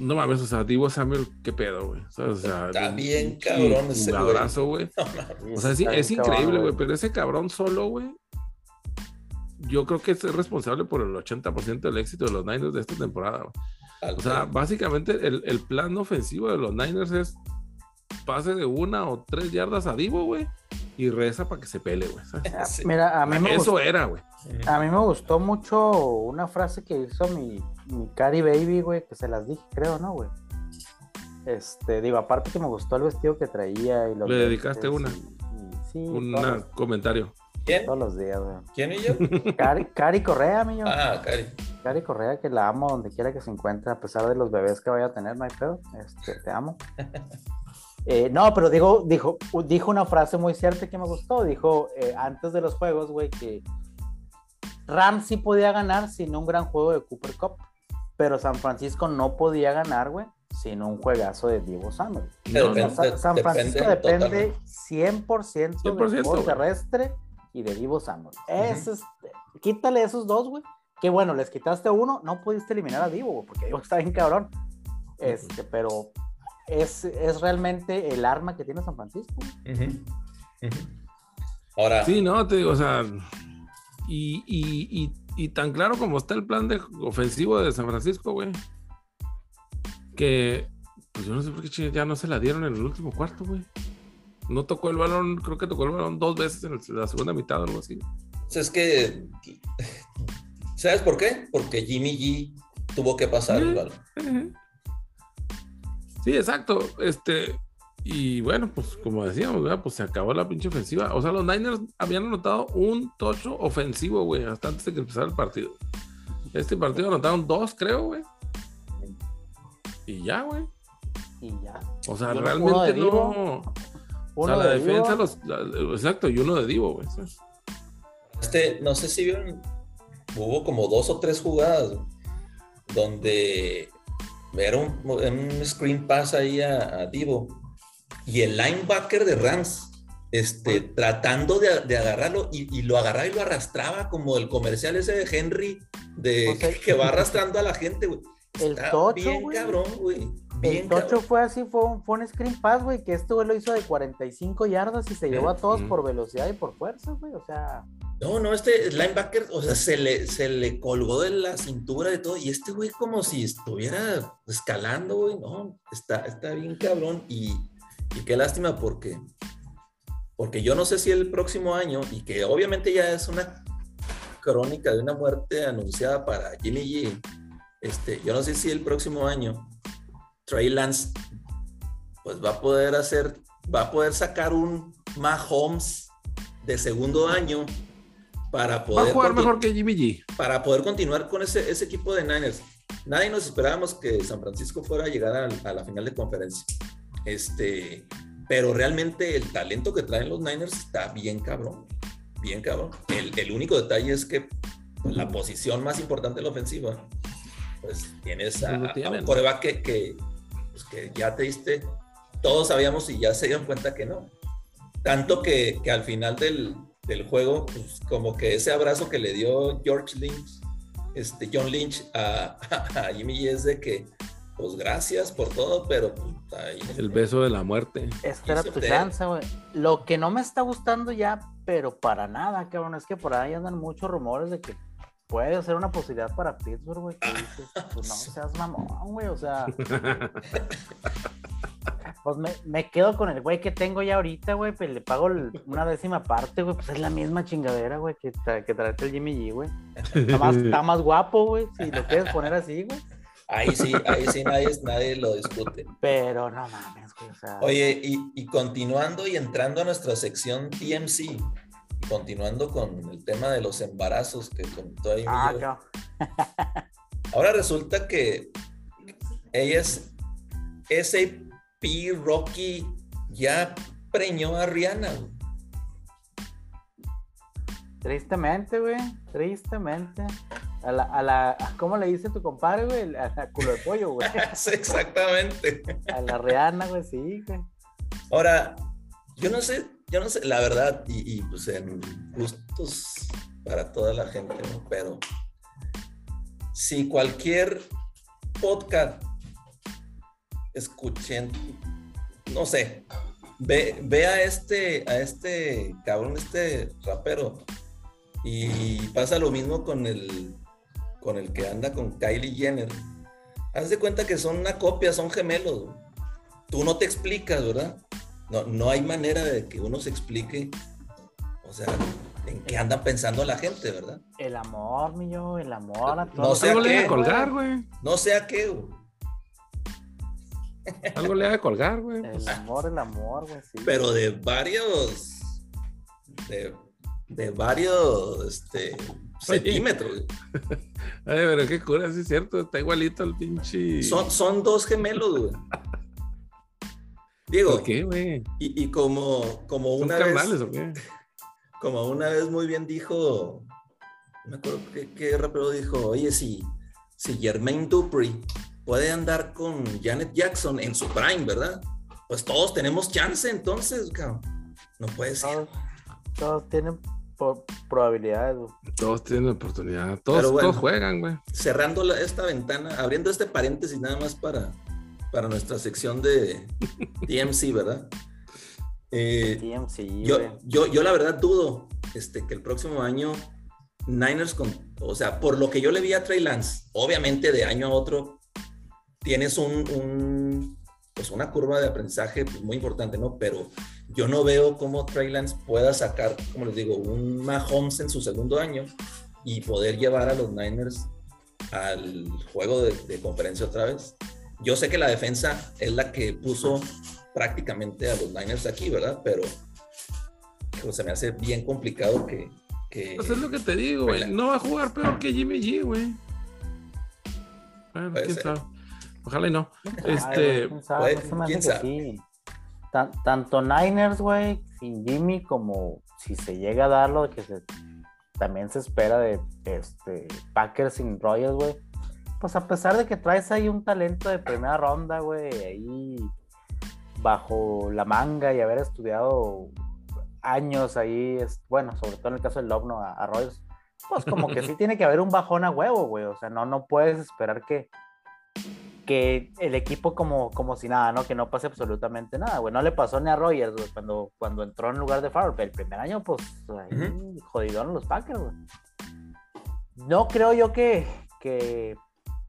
No mames, o sea, Divo Samuel, qué pedo, güey. O sea, o sea, Está un bien cabrón ese güey. jugadorazo, güey. O sea, sí, es increíble, güey, pero ese cabrón solo, güey, yo creo que es responsable por el 80% del éxito de los Niners de esta temporada. güey. O sea, básicamente el, el plan ofensivo de los Niners es pase de una o tres yardas a Divo, güey, y reza para que se pele, güey. Sí. Mira, a mí me Eso gustó, era, güey. a mí me gustó mucho una frase que hizo mi, mi Cari Baby, güey, que se las dije, creo, ¿no, güey? Este, digo, aparte que me gustó el vestido que traía y los Le dedicaste una. y- y sí, Un comentario. ¿Quién? todos los días, güey. ¿Quién y yo? Cari, Cari Correa, mi yo. Ah, Cari. Cari Correa, que la amo donde quiera que se encuentre, a pesar de los bebés que vaya a tener, no hay pedo. Este, te amo. Eh, no, pero digo, dijo, dijo una frase muy cierta que me gustó. Dijo eh, antes de los juegos, güey, que Rams sí podía ganar sin un gran juego de Cooper Cup, pero San Francisco no podía ganar, güey, sin un juegazo de Diego Samuel. Depende- Sa- San Francisco depende depende totalmente. 100%, del 100%, juego güey. terrestre y de Divo Samuel. Ese es- quítale esos dos, güey. Que bueno, les quitaste uno, no pudiste eliminar a Divo, güey, porque Divo está bien cabrón. Este, pero es, es realmente el arma que tiene San Francisco. Ahora, Sí, no, te digo, o sea, y, y, y, y tan claro como está el plan de ofensivo de San Francisco, güey, que Pues yo no sé por qué ya no se la dieron en el último cuarto, güey. No tocó el balón, creo que tocó el balón dos veces en la segunda mitad o algo así. O sea, es que. ¿Sabes por qué? Porque Jimmy G tuvo que pasar el balón. Sí, exacto. Este, y bueno, pues como decíamos, ¿verdad? pues se acabó la pinche ofensiva. O sea, los Niners habían anotado un tocho ofensivo, güey, hasta antes de que empezara el partido. Este partido anotaron dos, creo, güey. Y ya, güey. Y ya. O sea, realmente uno de no. Divo, O sea, la de defensa, Divo, los, la- exacto, y uno de Divo, güey. Este, no sé si vieron, hubo como dos o tres jugadas donde era un, un screen pass ahí a, a Divo y el linebacker de Rams este, tratando de, de agarrarlo y, y lo agarraba y lo arrastraba como el comercial ese de Henry de O sea, que va arrastrando a la gente, güey. el Está tocho, bien güey. cabrón, güey. Bien El tocho cabrón. fue así, fue un, fue un screen pass, güey, que este güey lo hizo de 45 yardas y se llevó a todos por velocidad y por fuerza, güey. O sea, No, no, este linebacker, o sea, se le, se le colgó de la cintura de todo. Y este güey, como si estuviera escalando, güey. No, está, está bien cabrón. Y, y qué lástima, porque, porque yo no sé si el próximo año, y que obviamente ya es una crónica de una muerte anunciada para Jimmy G. Este, yo no sé si el próximo año Trey Lance pues va a poder hacer, va a poder sacar un Mahomes de segundo año para Va a poder, jugar mejor que Jimmy G. para poder continuar con ese, ese equipo de Niners. Nadie nos esperábamos que San Francisco fuera a llegar a, a la final de conferencia. Este, pero realmente el talento que traen los Niners está bien cabrón. Bien cabrón. El, el único detalle es que pues, la posición más importante de la ofensiva, pues tienes a, Pues a un coreback que, que, pues, que ya te diste. Todos sabíamos y ya se dieron cuenta que no. Tanto que, que al final del, del juego, pues, como que ese abrazo que le dio George Lynch, este, John Lynch a, a Jimmy es de que, pues gracias por todo, pero pues, ahí, El beso de la muerte. esta era tu chance, güey. Lo que no me está gustando ya, pero para nada, cabrón, es que por ahí andan muchos rumores de que puede ser una posibilidad para Pittsburgh, güey. que dices, pues no seas mamón, güey, o sea. Pues me, me quedo con el güey que tengo ya ahorita, güey, pues le pago el- una décima parte, güey, pues es la misma chingadera, güey, que, tra que traerte el Jimmy G, güey. Está más, está más guapo, güey, si lo quieres poner así, güey. ahí sí, ahí sí nadie, nadie lo discute. Pero no mames, güey, o sea. Oye, y, y continuando y entrando a nuestra sección TMC, y continuando con el tema de los embarazos que contó ahí. Ah, cabrón. Ahora resulta que ella es SAP Rocky ya preñó a Rihanna. güey. Tristemente, güey, tristemente. A la, a la, ¿cómo le dice tu compadre, güey? A la culo de pollo, güey. Sí, Exactamente. A la Rihanna, güey, sí, güey. Ahora, yo no sé, yo no sé, la verdad, y, y, pues en gustos para toda la gente, ¿no? Pero si cualquier podcast escuchen, no sé, ve, ve a este, a este cabrón, este rapero, y pasa lo mismo con el, con el que anda con Kylie Jenner. Haz de cuenta que son una copia, son gemelos. Tú no te explicas, ¿verdad? No, no hay manera de que uno se explique, o sea, en qué anda pensando la gente, ¿verdad? El amor, mi yo, el amor a No todos. sé a qué, colgar, güey. No sé a qué, güey. Algo le ha de colgar, güey. El amor, el amor, güey, sí. pero de varios, de, de varios, este, centímetros. güey. Ay, pero qué cura, sí es cierto. Está igualito el pinche. Son, son dos gemelos, güey. Digo, ¿Por qué, güey? y, y como, como ¿Son una carnales vez, o qué? como una vez muy bien dijo, no me acuerdo qué, qué rapero dijo, oye, si, si Jermaine Dupri puede andar con Janet Jackson en su prime, ¿verdad? Pues todos tenemos chance entonces, cabrón. No puede ser. Todos, todos tienen probabilidades. Todos tienen oportunidad. Todos, Pero bueno. todos juegan, güey. Cerrando la- esta ventana, abriendo este paréntesis nada más para, para nuestra sección de TMC, ¿verdad? Eh, TMC, yo, yo, yo la verdad dudo este, que el próximo año Niners, con, o sea, por lo que yo le vi a Trey Lance, obviamente de año a otro tienes un, un, pues una curva de aprendizaje pues, muy importante, ¿no? Pero yo no veo cómo Trey Lance pueda sacar, como les digo, un Mahomes en su segundo año y poder llevar a los Niners al juego de, conferencia otra vez. Yo sé que la defensa es la que puso prácticamente a los Niners aquí, ¿verdad? Pero se me hace bien complicado que... que pues es lo que te digo, güey. No va a jugar peor que Jimmy G, güey. Bueno, quién sabe. Ojalá y no. Este, ¿quién sabe? tanto Niners, güey, sin Jimmy, como si se llega a dar lo que se, también se espera de este, Packers sin Royals, güey. Pues a pesar de que traes ahí un talento de primera ronda, güey, ahí bajo la manga y haber estudiado años ahí, es, bueno, sobre todo en el caso del Lobno a, a Royals, pues como que sí tiene que haber un bajón a huevo, güey. O sea, no, no puedes esperar que, que el equipo como, como si nada, ¿no? Que no pase absolutamente nada, güey. No le pasó ni a Rogers, cuando, cuando entró en lugar de Favre. El primer año, pues, ahí, jodidón los Packers, güey. No creo yo que, que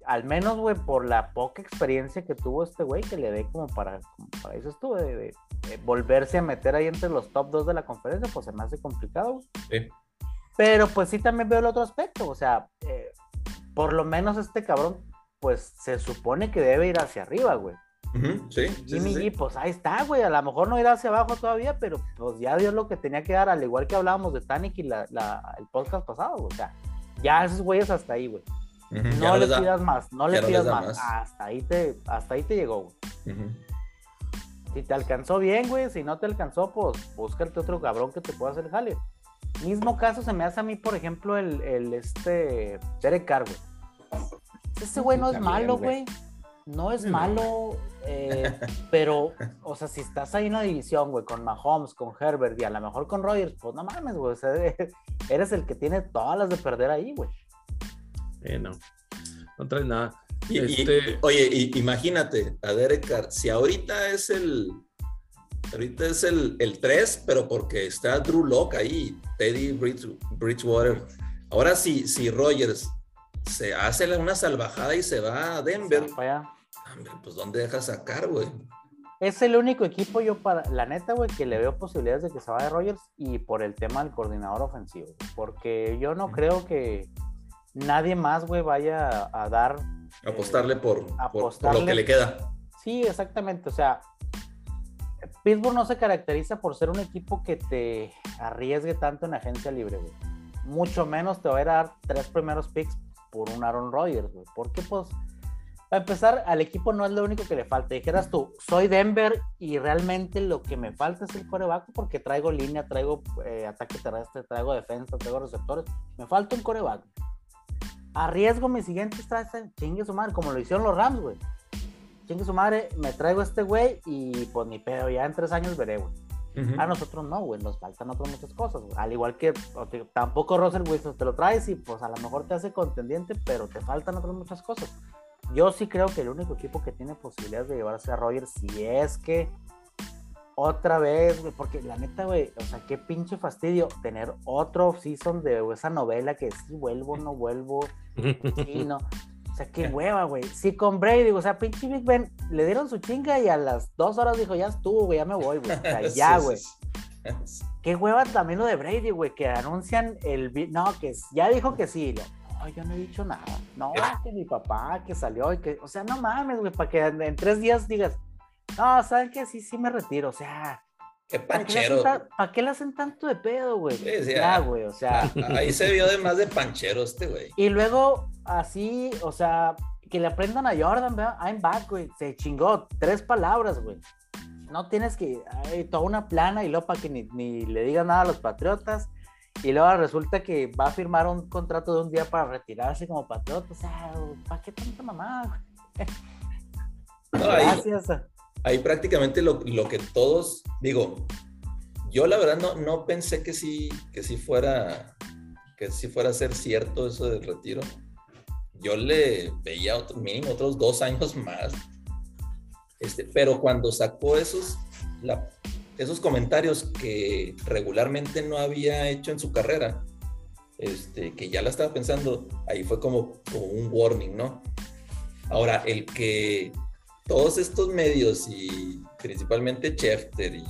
al menos, güey, por la poca experiencia que tuvo este güey, que le dé como para, para eso estuvo, de, volverse a meter ahí entre los top 2 de la conferencia, pues se me hace complicado. Sí. Pero pues sí también veo el otro aspecto, o sea, eh, por lo menos este cabrón pues se supone que debe ir hacia arriba, güey. sí, Jimmy G, pues ahí está, güey. A lo mejor no irá hacia abajo todavía, pero pues ya dio lo que tenía que dar, al igual que hablábamos de Tanic y la, el podcast pasado, O sea, ya esos güeyes hasta ahí, güey. No le pidas más, no le pidas más. Hasta ahí te, hasta ahí te llegó, güey. Si te alcanzó bien, güey. Si no te alcanzó, pues búscate otro cabrón que te pueda hacer jale. Mismo caso se me hace a mí, por ejemplo, el, el este Derek Carr, güey. Ese güey no es malo, güey. No es malo, eh, pero, o sea, si estás ahí en una división, güey, con Mahomes, con Herbert y a lo mejor con Rogers, pues no mames, güey. O sea, eres el que tiene todas las de perder ahí, güey. Eh, no, no traes nada. este... oye, imagínate a Derek Carr, si ahorita es el, ahorita es el, el 3, pero porque está Drew Locke ahí, Teddy Bridgewater. Ahora sí, si Rogers se hace una salvajada y se va a Denver. pues ¿dónde deja sacar, güey? Es el único equipo yo para, la neta, güey, que le veo posibilidades de que se vaya Rogers y por el tema del coordinador ofensivo. Porque yo no creo que nadie más, güey, vaya a, dar... Apostarle eh, por, por, lo que le queda. Sí, exactamente. O sea, Pittsburgh no se caracteriza por ser un equipo que te arriesgue tanto en agencia libre, güey. Mucho menos te va a dar tres primeros picks por un Aaron Rodgers, güey. Porque, pues, para empezar, al equipo no es lo único que le falta. Dijeras tú, soy Denver y realmente lo que me falta es el coreback porque traigo línea, traigo eh, ataque terrestre, traigo defensa, traigo receptores. Me falta un coreback. Arriesgo mi siguiente estrategia, chingue su madre, como lo hicieron los Rams, güey. Chingue su madre, me traigo este güey y pues ni pedo, ya en tres años veré, güey. A nosotros no, güey, nos faltan otras muchas cosas, Al igual que tampoco Russell Wilson te lo traes y pues a lo mejor te hace contendiente, pero te faltan otras muchas cosas. Yo sí creo que el único equipo que tiene posibilidades de llevarse a Rogers, si es que otra vez, güey, porque la neta, güey, o sea, qué pinche fastidio tener otro season de esa novela que sí vuelvo, no vuelvo, sí, no. O sea, qué hueva, güey. Sí, con Brady, o sea, pinche Big Ben, le dieron su chinga y a las dos horas dijo, ya estuvo, güey, ya me voy, güey. O sea, ya, güey. Qué hueva también lo de Brady, güey, que anuncian el... No, que ya dijo que sí. No, yo no he dicho nada. No, que mi papá que salió y que... O sea, no mames, güey, para que en, tres días digas, no, ¿saben qué? Sí, sí me retiro. O sea, Qué panchero. ¿Para qué, le hacen tanto de pedo, güey? ya, güey, o sea. Ahí se vio de más de panchero este, güey. Y luego, así, o sea, que le aprendan a Jordan, ¿verdad? I'm back, güey. Se chingó. Tres palabras, güey. No tienes que. Hay toda una plana y luego para que ni, le digan nada a los patriotas. Y luego resulta que va a firmar un contrato de un día para retirarse como patriota. O sea, ¿para qué tanta mamá, güey? Gracias ahí prácticamente lo, que todos, digo, yo la verdad no, no pensé que sí, que sí fuera, que sí fuera a ser cierto eso del retiro. Yo le veía otro, mínimo otros dos años más. Este, pero cuando sacó esos, esos comentarios que regularmente no había hecho en su carrera, este, que ya la estaba pensando, ahí fue como, como un warning, ¿no? Ahora, el que todos estos medios y principalmente Schefter y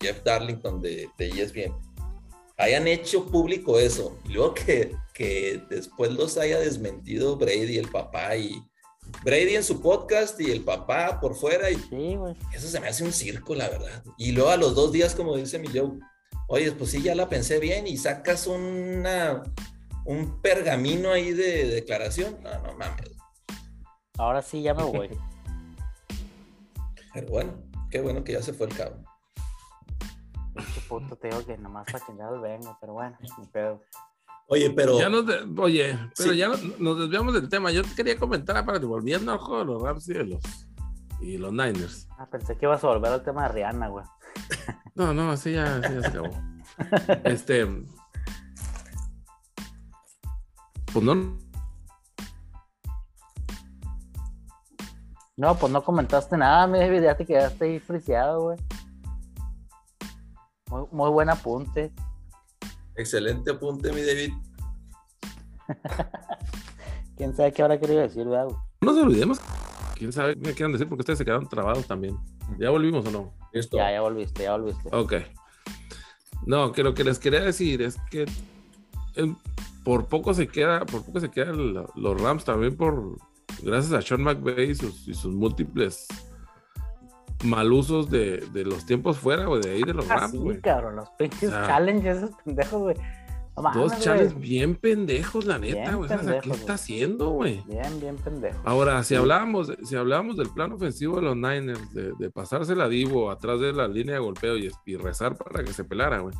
Jeff Darlington de, de ESPN hayan hecho público eso y luego que, que después los haya desmentido Brady, el papá y Brady en su podcast y el papá por fuera y Sí, eso se me hace un circo, la verdad. Y luego a los dos días, como dice mi Joe, oye, pues sí, ya la pensé bien y sacas una, un pergamino ahí de declaración. No, no mames. Ahora sí ya me voy. Pero bueno, qué bueno que ya se fue el cabo. Este puto te digo que nomás para chingados vengo, pero bueno, ni pedo. Oye, pero Ya nos de- oye, pero Sí. ya no- nos desviamos del tema. Yo te quería comentar para volviendo al juego de los Rams y de los, y los Niners. Ah, pensé que ibas a volver al tema de Rihanna, güey. No, no, así ya, así ya se acabó. este. Pues no. No, pues no comentaste nada, mi David, ya te quedaste ahí friseado, güey. Muy, muy buen apunte. excelente apunte, mi David. ¿Quién sabe qué habrá querido decir, güey? No nos olvidemos. Quién sabe qué quieran decir porque ustedes se quedaron trabados también. ¿Ya volvimos o no? Listo. Ya, ya volviste, ya volviste. Ok. No, que lo que les quería decir es que eh, por poco se queda, por poco se quedan los Rams también por gracias a Sean McVay y sus, y sus múltiples malusos de, de los tiempos fuera, güey, de ahí de los Ah, Rams, sí, güey. cabrón, los pinches O sea, challenges, esos pendejos, güey. No mames, Dos chales bien pendejos, la neta, güey. ¿Qué pendejos, está haciendo, güey? Bien, bien pendejo. Ahora, si hablábamos, si hablábamos del plan ofensivo de los Niners, de, de pasarse la Divo atrás de la línea de golpeo y, y rezar para que se pelara, güey.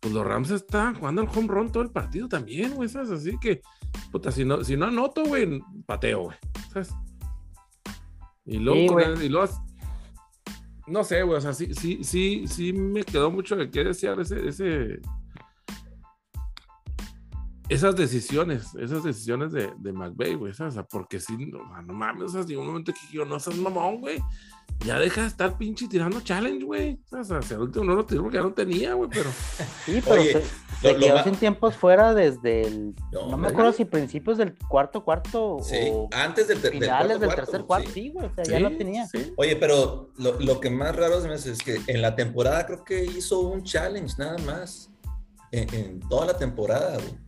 Pues los Rams estaban jugando al home run todo el partido también, güey. ¿sabes? Así que, puta, si no, si no anoto, güey, pateo, güey. ¿Sabes? Y luego, Sí, y luego, no sé, güey, o sea, sí, sí, sí, sí me quedó mucho de qué desear ese, ese, esas decisiones, esas decisiones de, de McVay, güey, ¿sabes? O sea, porque si no, no mames, o sea, llegó un momento que yo no seas mamón, güey. Ya deja de estar pinche tirando challenge, güey. O sea, hacia el último no lo tiró porque ya no tenía, güey, pero. Sí, pero Oye, se, se lo- quedó sin tiempos fuera desde el. No, No, me acuerdo si principios del cuarto cuarto Sí, o antes del, ter- del finales del cuarto tercer cuarto, cuarto. sí. Sí, güey, o sea, ya lo tenía. sí. Oye, pero lo, lo que más raro se me hace es que en la temporada creo que hizo un challenge nada más. En, en toda la temporada, güey.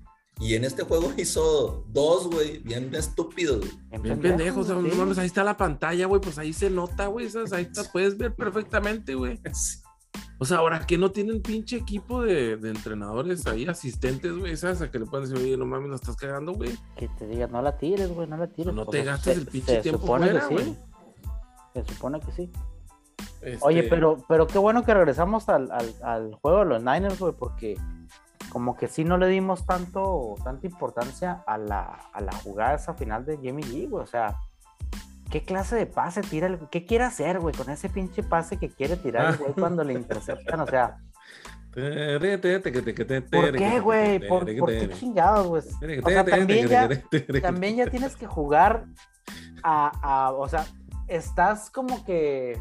Y en este juego hizo dos, güey, bien estúpidos. güey. Bien pendejo, o sea, no mames, ahí está la pantalla, güey, pues ahí se nota, güey, ¿sabes? Ahí está, puedes ver perfectamente, güey. O sea, ahora que no tienen pinche equipo de, de entrenadores ahí, asistentes, güey, ¿sabes? A que le puedan decir, oye, no mames, la estás cagando, güey. Que te diga, no la tires, güey, no la tires. No te gastes se- el pinche se tiempo supone fuera, güey. sí. Se supone que sí. Este, Oye, pero, pero qué bueno que regresamos al, al, al juego de los Niners, güey, porque como que sí no le dimos tanto, tanta importancia a la, a la jugada esa final de Jimmy G, güey. O sea, ¿qué clase de pase tira? el- ¿Qué quiere hacer, güey, con ese pinche pase que quiere tirar el güey cuando le interceptan? O sea, ¿por qué, güey? ¿Por, por qué chingados, güey? O sea, también ya, también ya tienes que jugar a, a- o sea, estás como que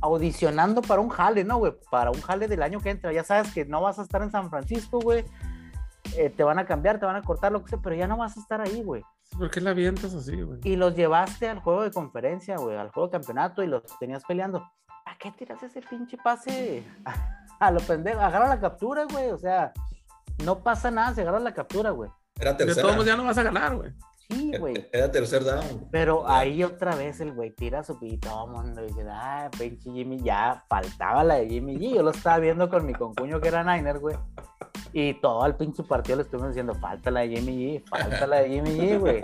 audicionando para un jale, ¿no, güey? Para un jale del año que entra. Ya sabes que no vas a estar en San Francisco, güey. Eh, te van a cambiar, te van a cortar, lo que sea, pero ya no vas a estar ahí, güey. ¿Por qué la avientas así, güey? Y los llevaste al juego de conferencia, güey, al juego de campeonato y los tenías peleando. ¿A qué tiras ese pinche pase? A lo pendejo, agarra la captura, güey. O sea, no pasa nada si agarras la captura, güey. Era De tercera. todos modos ya no vas a ganar, güey. Sí, güey. Era tercer down. Pero ahí otra vez el güey tira su y todo el mundo dice, ah, pinche Jimmy, ya faltaba la de Jimmy G. Yo lo estaba viendo con mi concuño que era Niner, güey. Y todo el pinche partido le estuvimos diciendo, falta la de Jimmy G, falta la de Jimmy G, güey.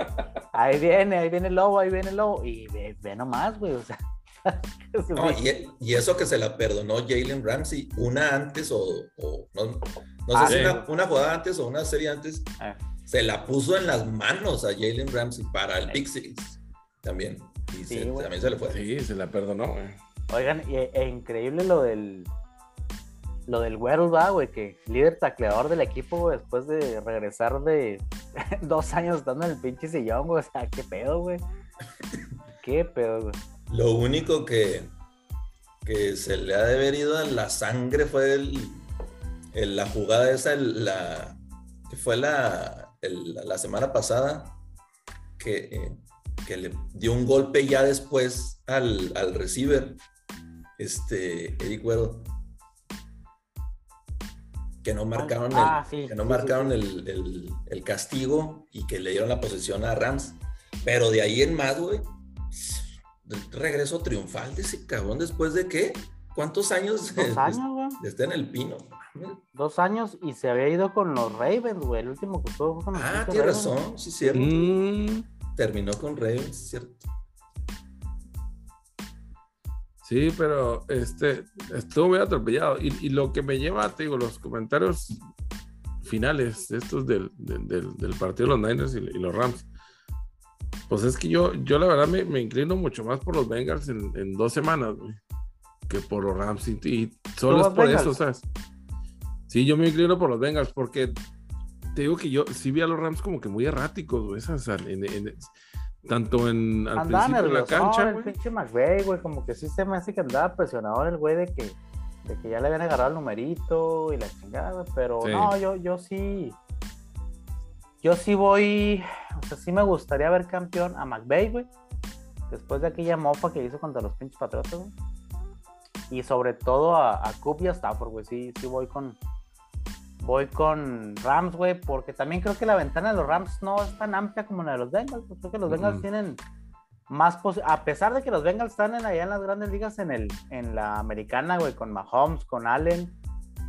Ahí viene, ahí viene el lobo, ahí viene el lobo. Y ve, ve nomás, güey, o sea. No, güey- y, y eso que se la perdonó Jalen Ramsey una antes o, o no, no Ah, sé si una, una jugada antes o una serie antes, Ah. Se la puso en las manos a Jalen Ramsey para el Big Six también. Y Sí, se- también se le fue. Sí, se la perdonó, güey. Oigan, e, increíble lo del lo del va, güey, que líder tacleador del equipo, güey, después de regresar de dos años estando en el pinche sillón, güey, o sea, qué pedo, güey. Qué pedo, güey. Lo único que, que se le ha de haber ido a la sangre fue el, el- la jugada esa, el- la, que fue la, el- la semana pasada, que, eh, que le dio un golpe ya después al, al receiver, este, Eric Weddle. Que no marcaron, Ah, el, sí, que no sí, marcaron sí, El, el- el castigo y que le dieron la posesión a Rams. Pero de ahí en más, güey, regreso triunfal de ese cabrón después de qué? ¿Cuántos años? Años, güey. Está en el pino. Dos años y se había ido con los Ravens, güey. El último que estuvo con los Ah, tiene Ravens. razón, sí, cierto. Mm, Terminó con Ravens, cierto. sí, pero este estuvo muy atropellado. Y, y lo que me lleva, te digo, los comentarios finales estos del, del, del- del partido de los Niners y, y los Rams. Pues es que yo, yo la verdad me, me inclino mucho más por los Bengals en, en dos semanas, güey, que por los Rams. Y, y solo es por Bengals? eso, ¿sabes? Sí, yo me inclino por los Bengals porque te digo que yo sí vi a los Rams como que muy erráticos, güey, esas, en- en- tanto en, al Andaba principio en la cancha, el güey. pinche McVay, güey. Como que sí se me hace que andaba presionado el güey de que, de que ya le habían agarrado el numerito y la chingada, Pero Sí. no, yo, yo sí. Yo sí voy. O sea, sí me gustaría ver campeón a McVay, güey. Después de aquella mofa que hizo contra los pinches patriotas, güey. Y sobre todo a, a Coop y a Stafford, güey. Sí, sí voy con. Voy con Rams, güey, porque también creo que la ventana de los Rams no es tan amplia como la de los Bengals. creo que los Bengals tienen más pos- a pesar de que los Bengals están en, allá en las grandes ligas en el en la americana, güey, con Mahomes, con Allen,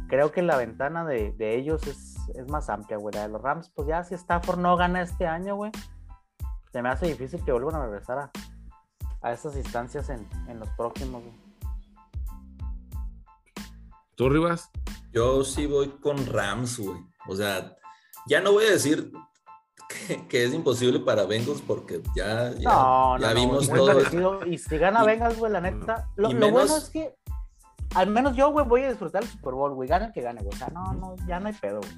creo que la ventana de, de ellos es, es más amplia, güey. La de los Rams, pues ya si Stafford no gana este año, güey, se me hace difícil que vuelvan a regresar a, a estas instancias en, en los próximos, güey. ¿Tú, Rivas? Yo sí voy con Rams, güey. O sea, ya no voy a decir que, que es imposible para Bengals porque ya, ya, No, ya no, no, vimos muy todo. Y si gana Y- Bengals, güey, la neta. Lo, y lo menos- bueno es que, al menos yo, güey, voy a disfrutar el Super Bowl, güey. Gane el que gane, güey. O sea, no, no, ya no hay pedo, güey.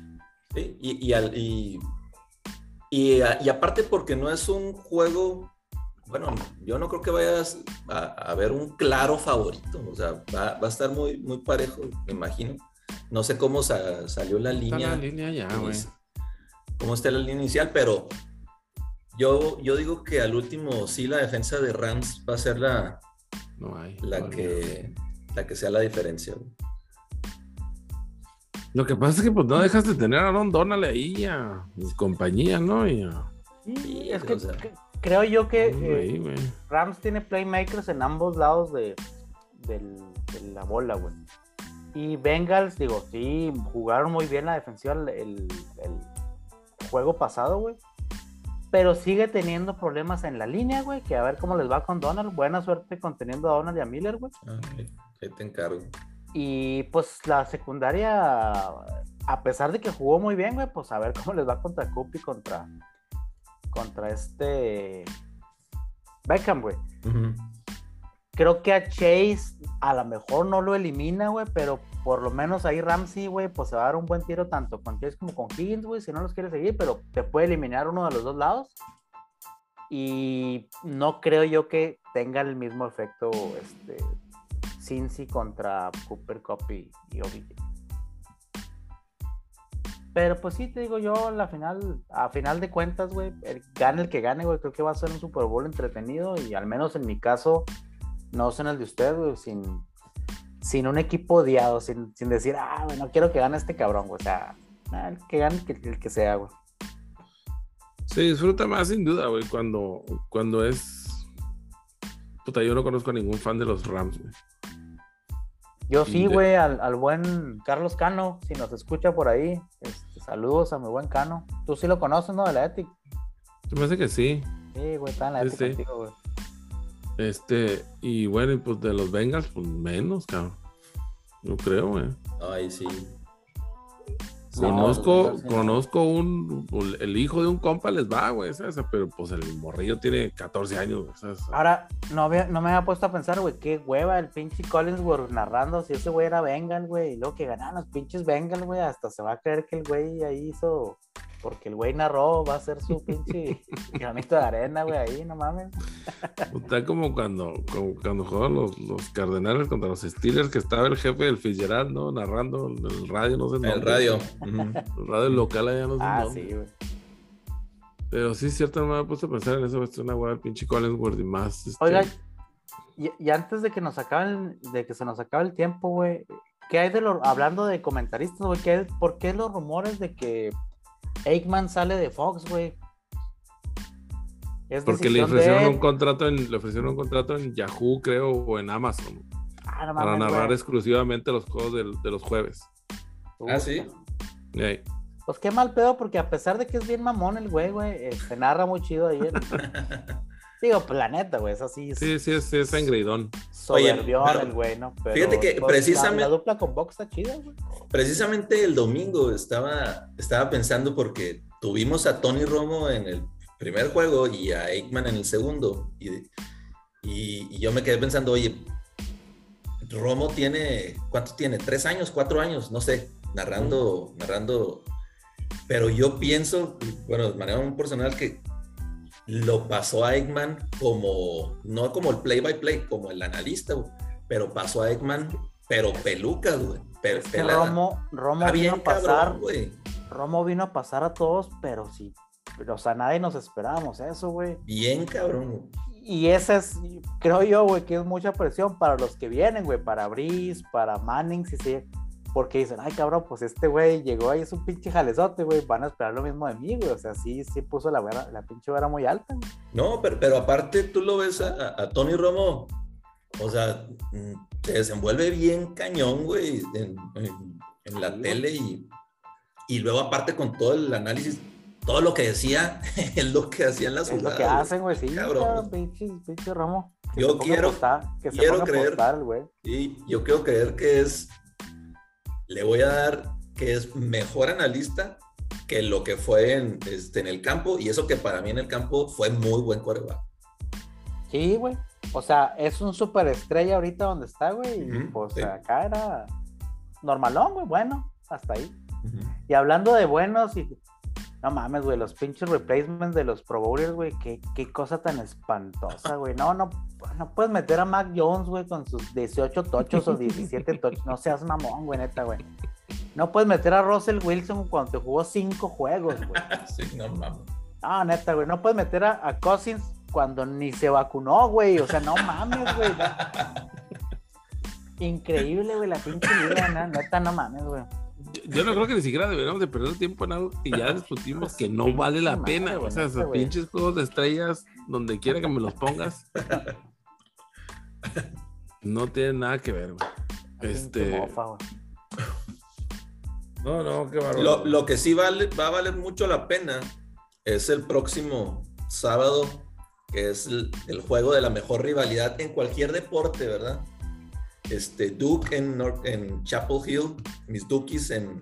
Sí, y, y, al- y, y aparte porque no es un juego, bueno, yo no creo que vayas a, a ver un claro favorito, o sea, va, va a estar muy, muy parejo, me imagino. No sé cómo sa- salió la Está línea. la línea ya, güey. inici- cómo está la línea inicial, pero yo, yo digo que al último sí la defensa de Rams va a ser la, No hay. la, no hay. que, la que sea la diferencia. güey. Lo que pasa es que pues no dejas de tener a Aaron Donald ahí a compañía, ¿no? Y a- es o que sea. que- creo yo que eh. Rams tiene playmakers en ambos lados de, la bola, güey. Y Bengals, digo, sí, jugaron muy bien la defensiva el, el- el juego pasado, güey. Pero sigue teniendo problemas en la línea, güey. Que a ver cómo les va con Donald. Buena suerte conteniendo a Donald y a Miller, güey. Ah, ok, ahí te encargo. Y pues la secundaria, a pesar de que jugó muy bien, güey, pues a ver cómo les va contra Coop y contra, contra este Beckham, güey. Creo que a Chase a lo mejor no lo elimina, güey, pero por lo menos ahí Ramsey, güey, pues se va a dar un buen tiro tanto con Chase como con Higgins, güey, si no los quiere seguir, pero te puede eliminar uno de los dos lados. Y no creo yo que tenga el mismo efecto este Cincy contra Cooper Cup y, y OBJ. Pero pues sí, te digo yo, la final, a final de cuentas, güey, el- gane el que gane, güey, creo que va a ser un Super Bowl entretenido y al menos en mi caso, no sé en el de usted, güey, sin, sin un equipo odiado, sin, sin decir, ah, güey, no quiero que gane este cabrón, güey, o sea, el que gane, el que sea, güey. Se disfruta más sin duda, güey, cuando, cuando es. Puta, yo no conozco a ningún fan de los Rams, güey. Yo sí, De- güey, al, al buen Carlos Cano, si nos escucha por ahí, este, saludos a mi buen Cano. Tú sí lo conoces, ¿no? De la Ethic. Se me hace que sí. Sí, güey, está en la Sí, Ethic sí. contigo, güey. Este, y bueno, y pues de los Bengals, pues menos, cabrón. Yo creo, güey. Ay, sí. Conozco, no, sí, no. conozco un, el hijo de un compa les va, güey, ¿sabes? pero pues el morrillo tiene 14 años, güey, ¿sabes? Ahora, no, había- no me había puesto a pensar, güey, qué hueva el pinche Collinsworth narrando si ese güey era Bengal, güey, y luego que ganaban los pinches Bengal, güey, hasta se va a creer que el güey ahí hizo, porque el güey narró, va a ser su pinche granito de arena, güey, ahí, no mames. Está como cuando, como cuando jugaban los, los Cardenales contra los Steelers, que estaba el jefe del Fitzgerald, ¿no? Narrando en el radio, no sé en El radio. Ujú. El radio local allá, no sé Ah, dónde. sí, güey. Pero sí, cierto, no me he puesto a pensar en eso. Es una el pinche Collinsworth y más. Este... Oiga, y, y antes de que nos acaben, de que se nos acabe el tiempo, güey, ¿qué hay de lo, hablando de comentaristas, güey? ¿qué hay- ¿Por qué los rumores de que Aikman sale de Fox, güey? ¿Es Porque le de ofrecieron un contrato en, le ofrecieron un contrato en Yahoo, creo, o en Amazon, Ah, no para mames, narrar güey. exclusivamente los juegos del- de los jueves. Ah, sí. Pues qué mal pedo, porque a pesar de que es bien mamón el güey, güey, se narra muy chido ahí. Digo, pues la neta, güey, es así. es Sí, sí, es, engreidón. soberbión Oye, pero el güey, ¿no? Pero fíjate que pues, la- precisamente- La, dupla con Box está chida, güey. Precisamente el domingo estaba, estaba pensando porque tuvimos a Tony Romo en el primer juego y a Aikman en el segundo. Y, y- y yo me quedé pensando, oye, Romo tiene, ¿cuánto tiene? ¿Tres años? ¿Cuatro años? No sé, narrando, narrando. Pero yo pienso, bueno, de manera muy personal, que lo pasó a Aikman como, no como el play by play, como el analista, güey, pero pasó a Aikman, pero peluca, güey. Pero Es que Romo, Romo Está vino a pasar, güey. Romo vino a pasar a todos, pero sí, pero, o sea, nadie nos esperábamos eso, güey. Bien cabrón. güey. Y esa es, creo yo, güey, que es mucha presión para los que vienen, güey, para Brice, para Manning, sí, sí. Porque dicen, ay, cabrón, pues este güey llegó ahí, es un pinche jalezote, güey, van a esperar lo mismo de mí, güey. O sea, sí, sí puso la, vara- la pinche vara muy alta, güey. No, pero, pero aparte tú lo ves a, a- Tony Romo, o sea, mm, se desenvuelve bien cañón, güey, en, en- en la Sí, tele y, y luego aparte con todo el análisis, todo lo que decía es lo que hacían las Es lo jugadas. que hacen, güey, sí, Cabrón. pinche, pinche Romo. Yo se quiero- apostar, que se quiero a creer- güey. Y yo quiero creer que es, le voy a dar que es mejor analista que lo que fue en, este, en el campo, y eso que para mí en el campo fue muy buen coreback. Sí, güey. O sea, es un superestrella ahorita donde está, güey. Y Ujú, pues sí. acá era normalón, güey. Bueno, hasta ahí. Y hablando de buenos y. No mames, güey, los pinches replacements de los Pro Bowlers, güey, qué, qué cosa tan espantosa, güey. No, no, no puedes meter a Mac Jones, güey, con sus 18 tochos o 17 tochos. No seas mamón, güey, neta, güey. No puedes meter a Russell Wilson cuando te jugó 5 juegos, güey. sí, no mames. No, neta, güey, no puedes meter a, a Cousins cuando ni se vacunó, güey. O sea, no mames, güey. Increíble, güey, la pinche liga, neta, no mames, güey. Yo, no creo que ni siquiera deberíamos de perder tiempo en algo que ya discutimos que no vale la pena. güey, O sea, esos pinches juegos de estrellas, donde quiera que me los pongas, no tienen nada que ver, güey. Este. No, no, qué bárbaro. Lo, lo que sí vale, va a valer mucho la pena es el próximo sábado, que es el, el juego de la mejor rivalidad en cualquier deporte, ¿verdad? Este, Duke en, Chapel Hill, mis Dukies en,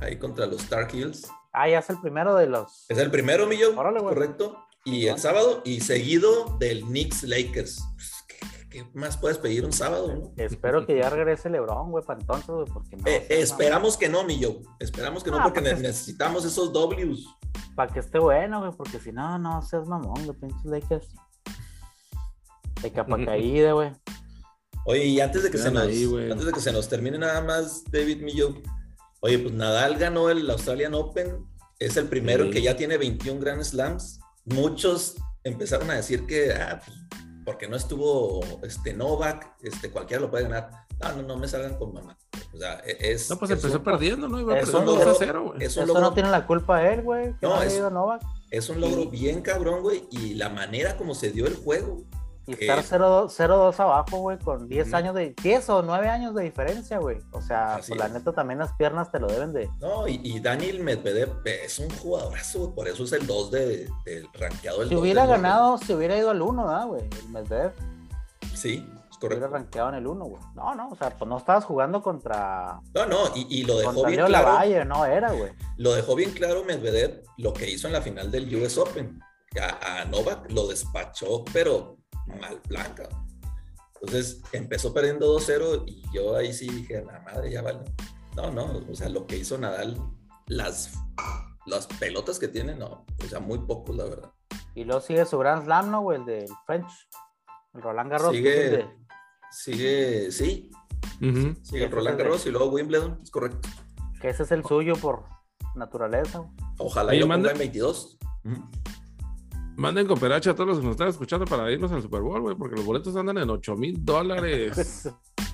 ahí contra los Stark Hills. Ah, ya es el primero de los. Es el primero, Millo, Órale, güey. correcto. Y el sábado, y seguido del Knicks Lakers. Pues, ¿Qué, qué más puedes pedir un sábado? no? Espero que ya regrese LeBron, güey, para entonces, güey, porque no. Eh, esperamos que no, Millo. Esperamos que no, Ah, porque ne- es- necesitamos esos Ws. Para que esté bueno, güey, porque si no, no seas mamón, güey, pinches Lakers. De capa caída, güey. Oye, y antes de que se nos, ahí, antes de que se nos termine nada más, David Millo. Oye, pues Nadal ganó el Australian Open. Es el primero Sí. que ya tiene 21 Grand Slams. Muchos empezaron a decir que, ah, pues, porque no estuvo este Novak, este, cualquiera lo puede ganar. No, no, no me salgan con mamá. O sea, e- es. No, pues es empezó un- perdiendo, ¿no? Iba es un perdiendo 2 a logro- 0, güey. Es un Eso logro, no tiene la culpa él, güey. que No, no, es- ido Novak. es un logro bien cabrón, güey. Y la manera como se dio el juego. Y estar 0-2 0-2 abajo, güey, con 10 Ujú. años de. 10 o 9 años de diferencia, güey. O sea, Así pues, la neta también las piernas te lo deben de. No, y, y Daniel Medvedev es un jugadorazo, güey, por eso es el 2 de, del rankeado Si hubiera ganado, si hubiera ido al 1, ¿verdad, güey? El Medvedev Sí, es hubiera correcto. rankeado en el 1, güey. No, no, o sea, pues no estabas jugando contra. No, no, y, y lo dejó bien Leo claro. Lavalle, no era, güey. Lo dejó bien claro Medvedev lo que hizo en la final del US Open. A, a Novak lo despachó, pero mal blanca. Entonces empezó perdiendo 2-0 y yo ahí sí dije, la madre, ya vale. No, no, o sea, lo que hizo Nadal, las, las pelotas que tiene, no, o sea, muy pocos, la verdad. Y luego sigue su Grand Slam, ¿no? El del French. El Roland Garros. Sigue, de- sigue, sí, sigue Roland el de- Garros y luego Wimbledon, es correcto. que ese es el suyo por naturaleza. Ojalá Oye, yo manda- ponga en 22. Manden cooperacha a todos los que nos están escuchando para irnos al Super Bowl, güey, porque los boletos andan en 8 mil dólares.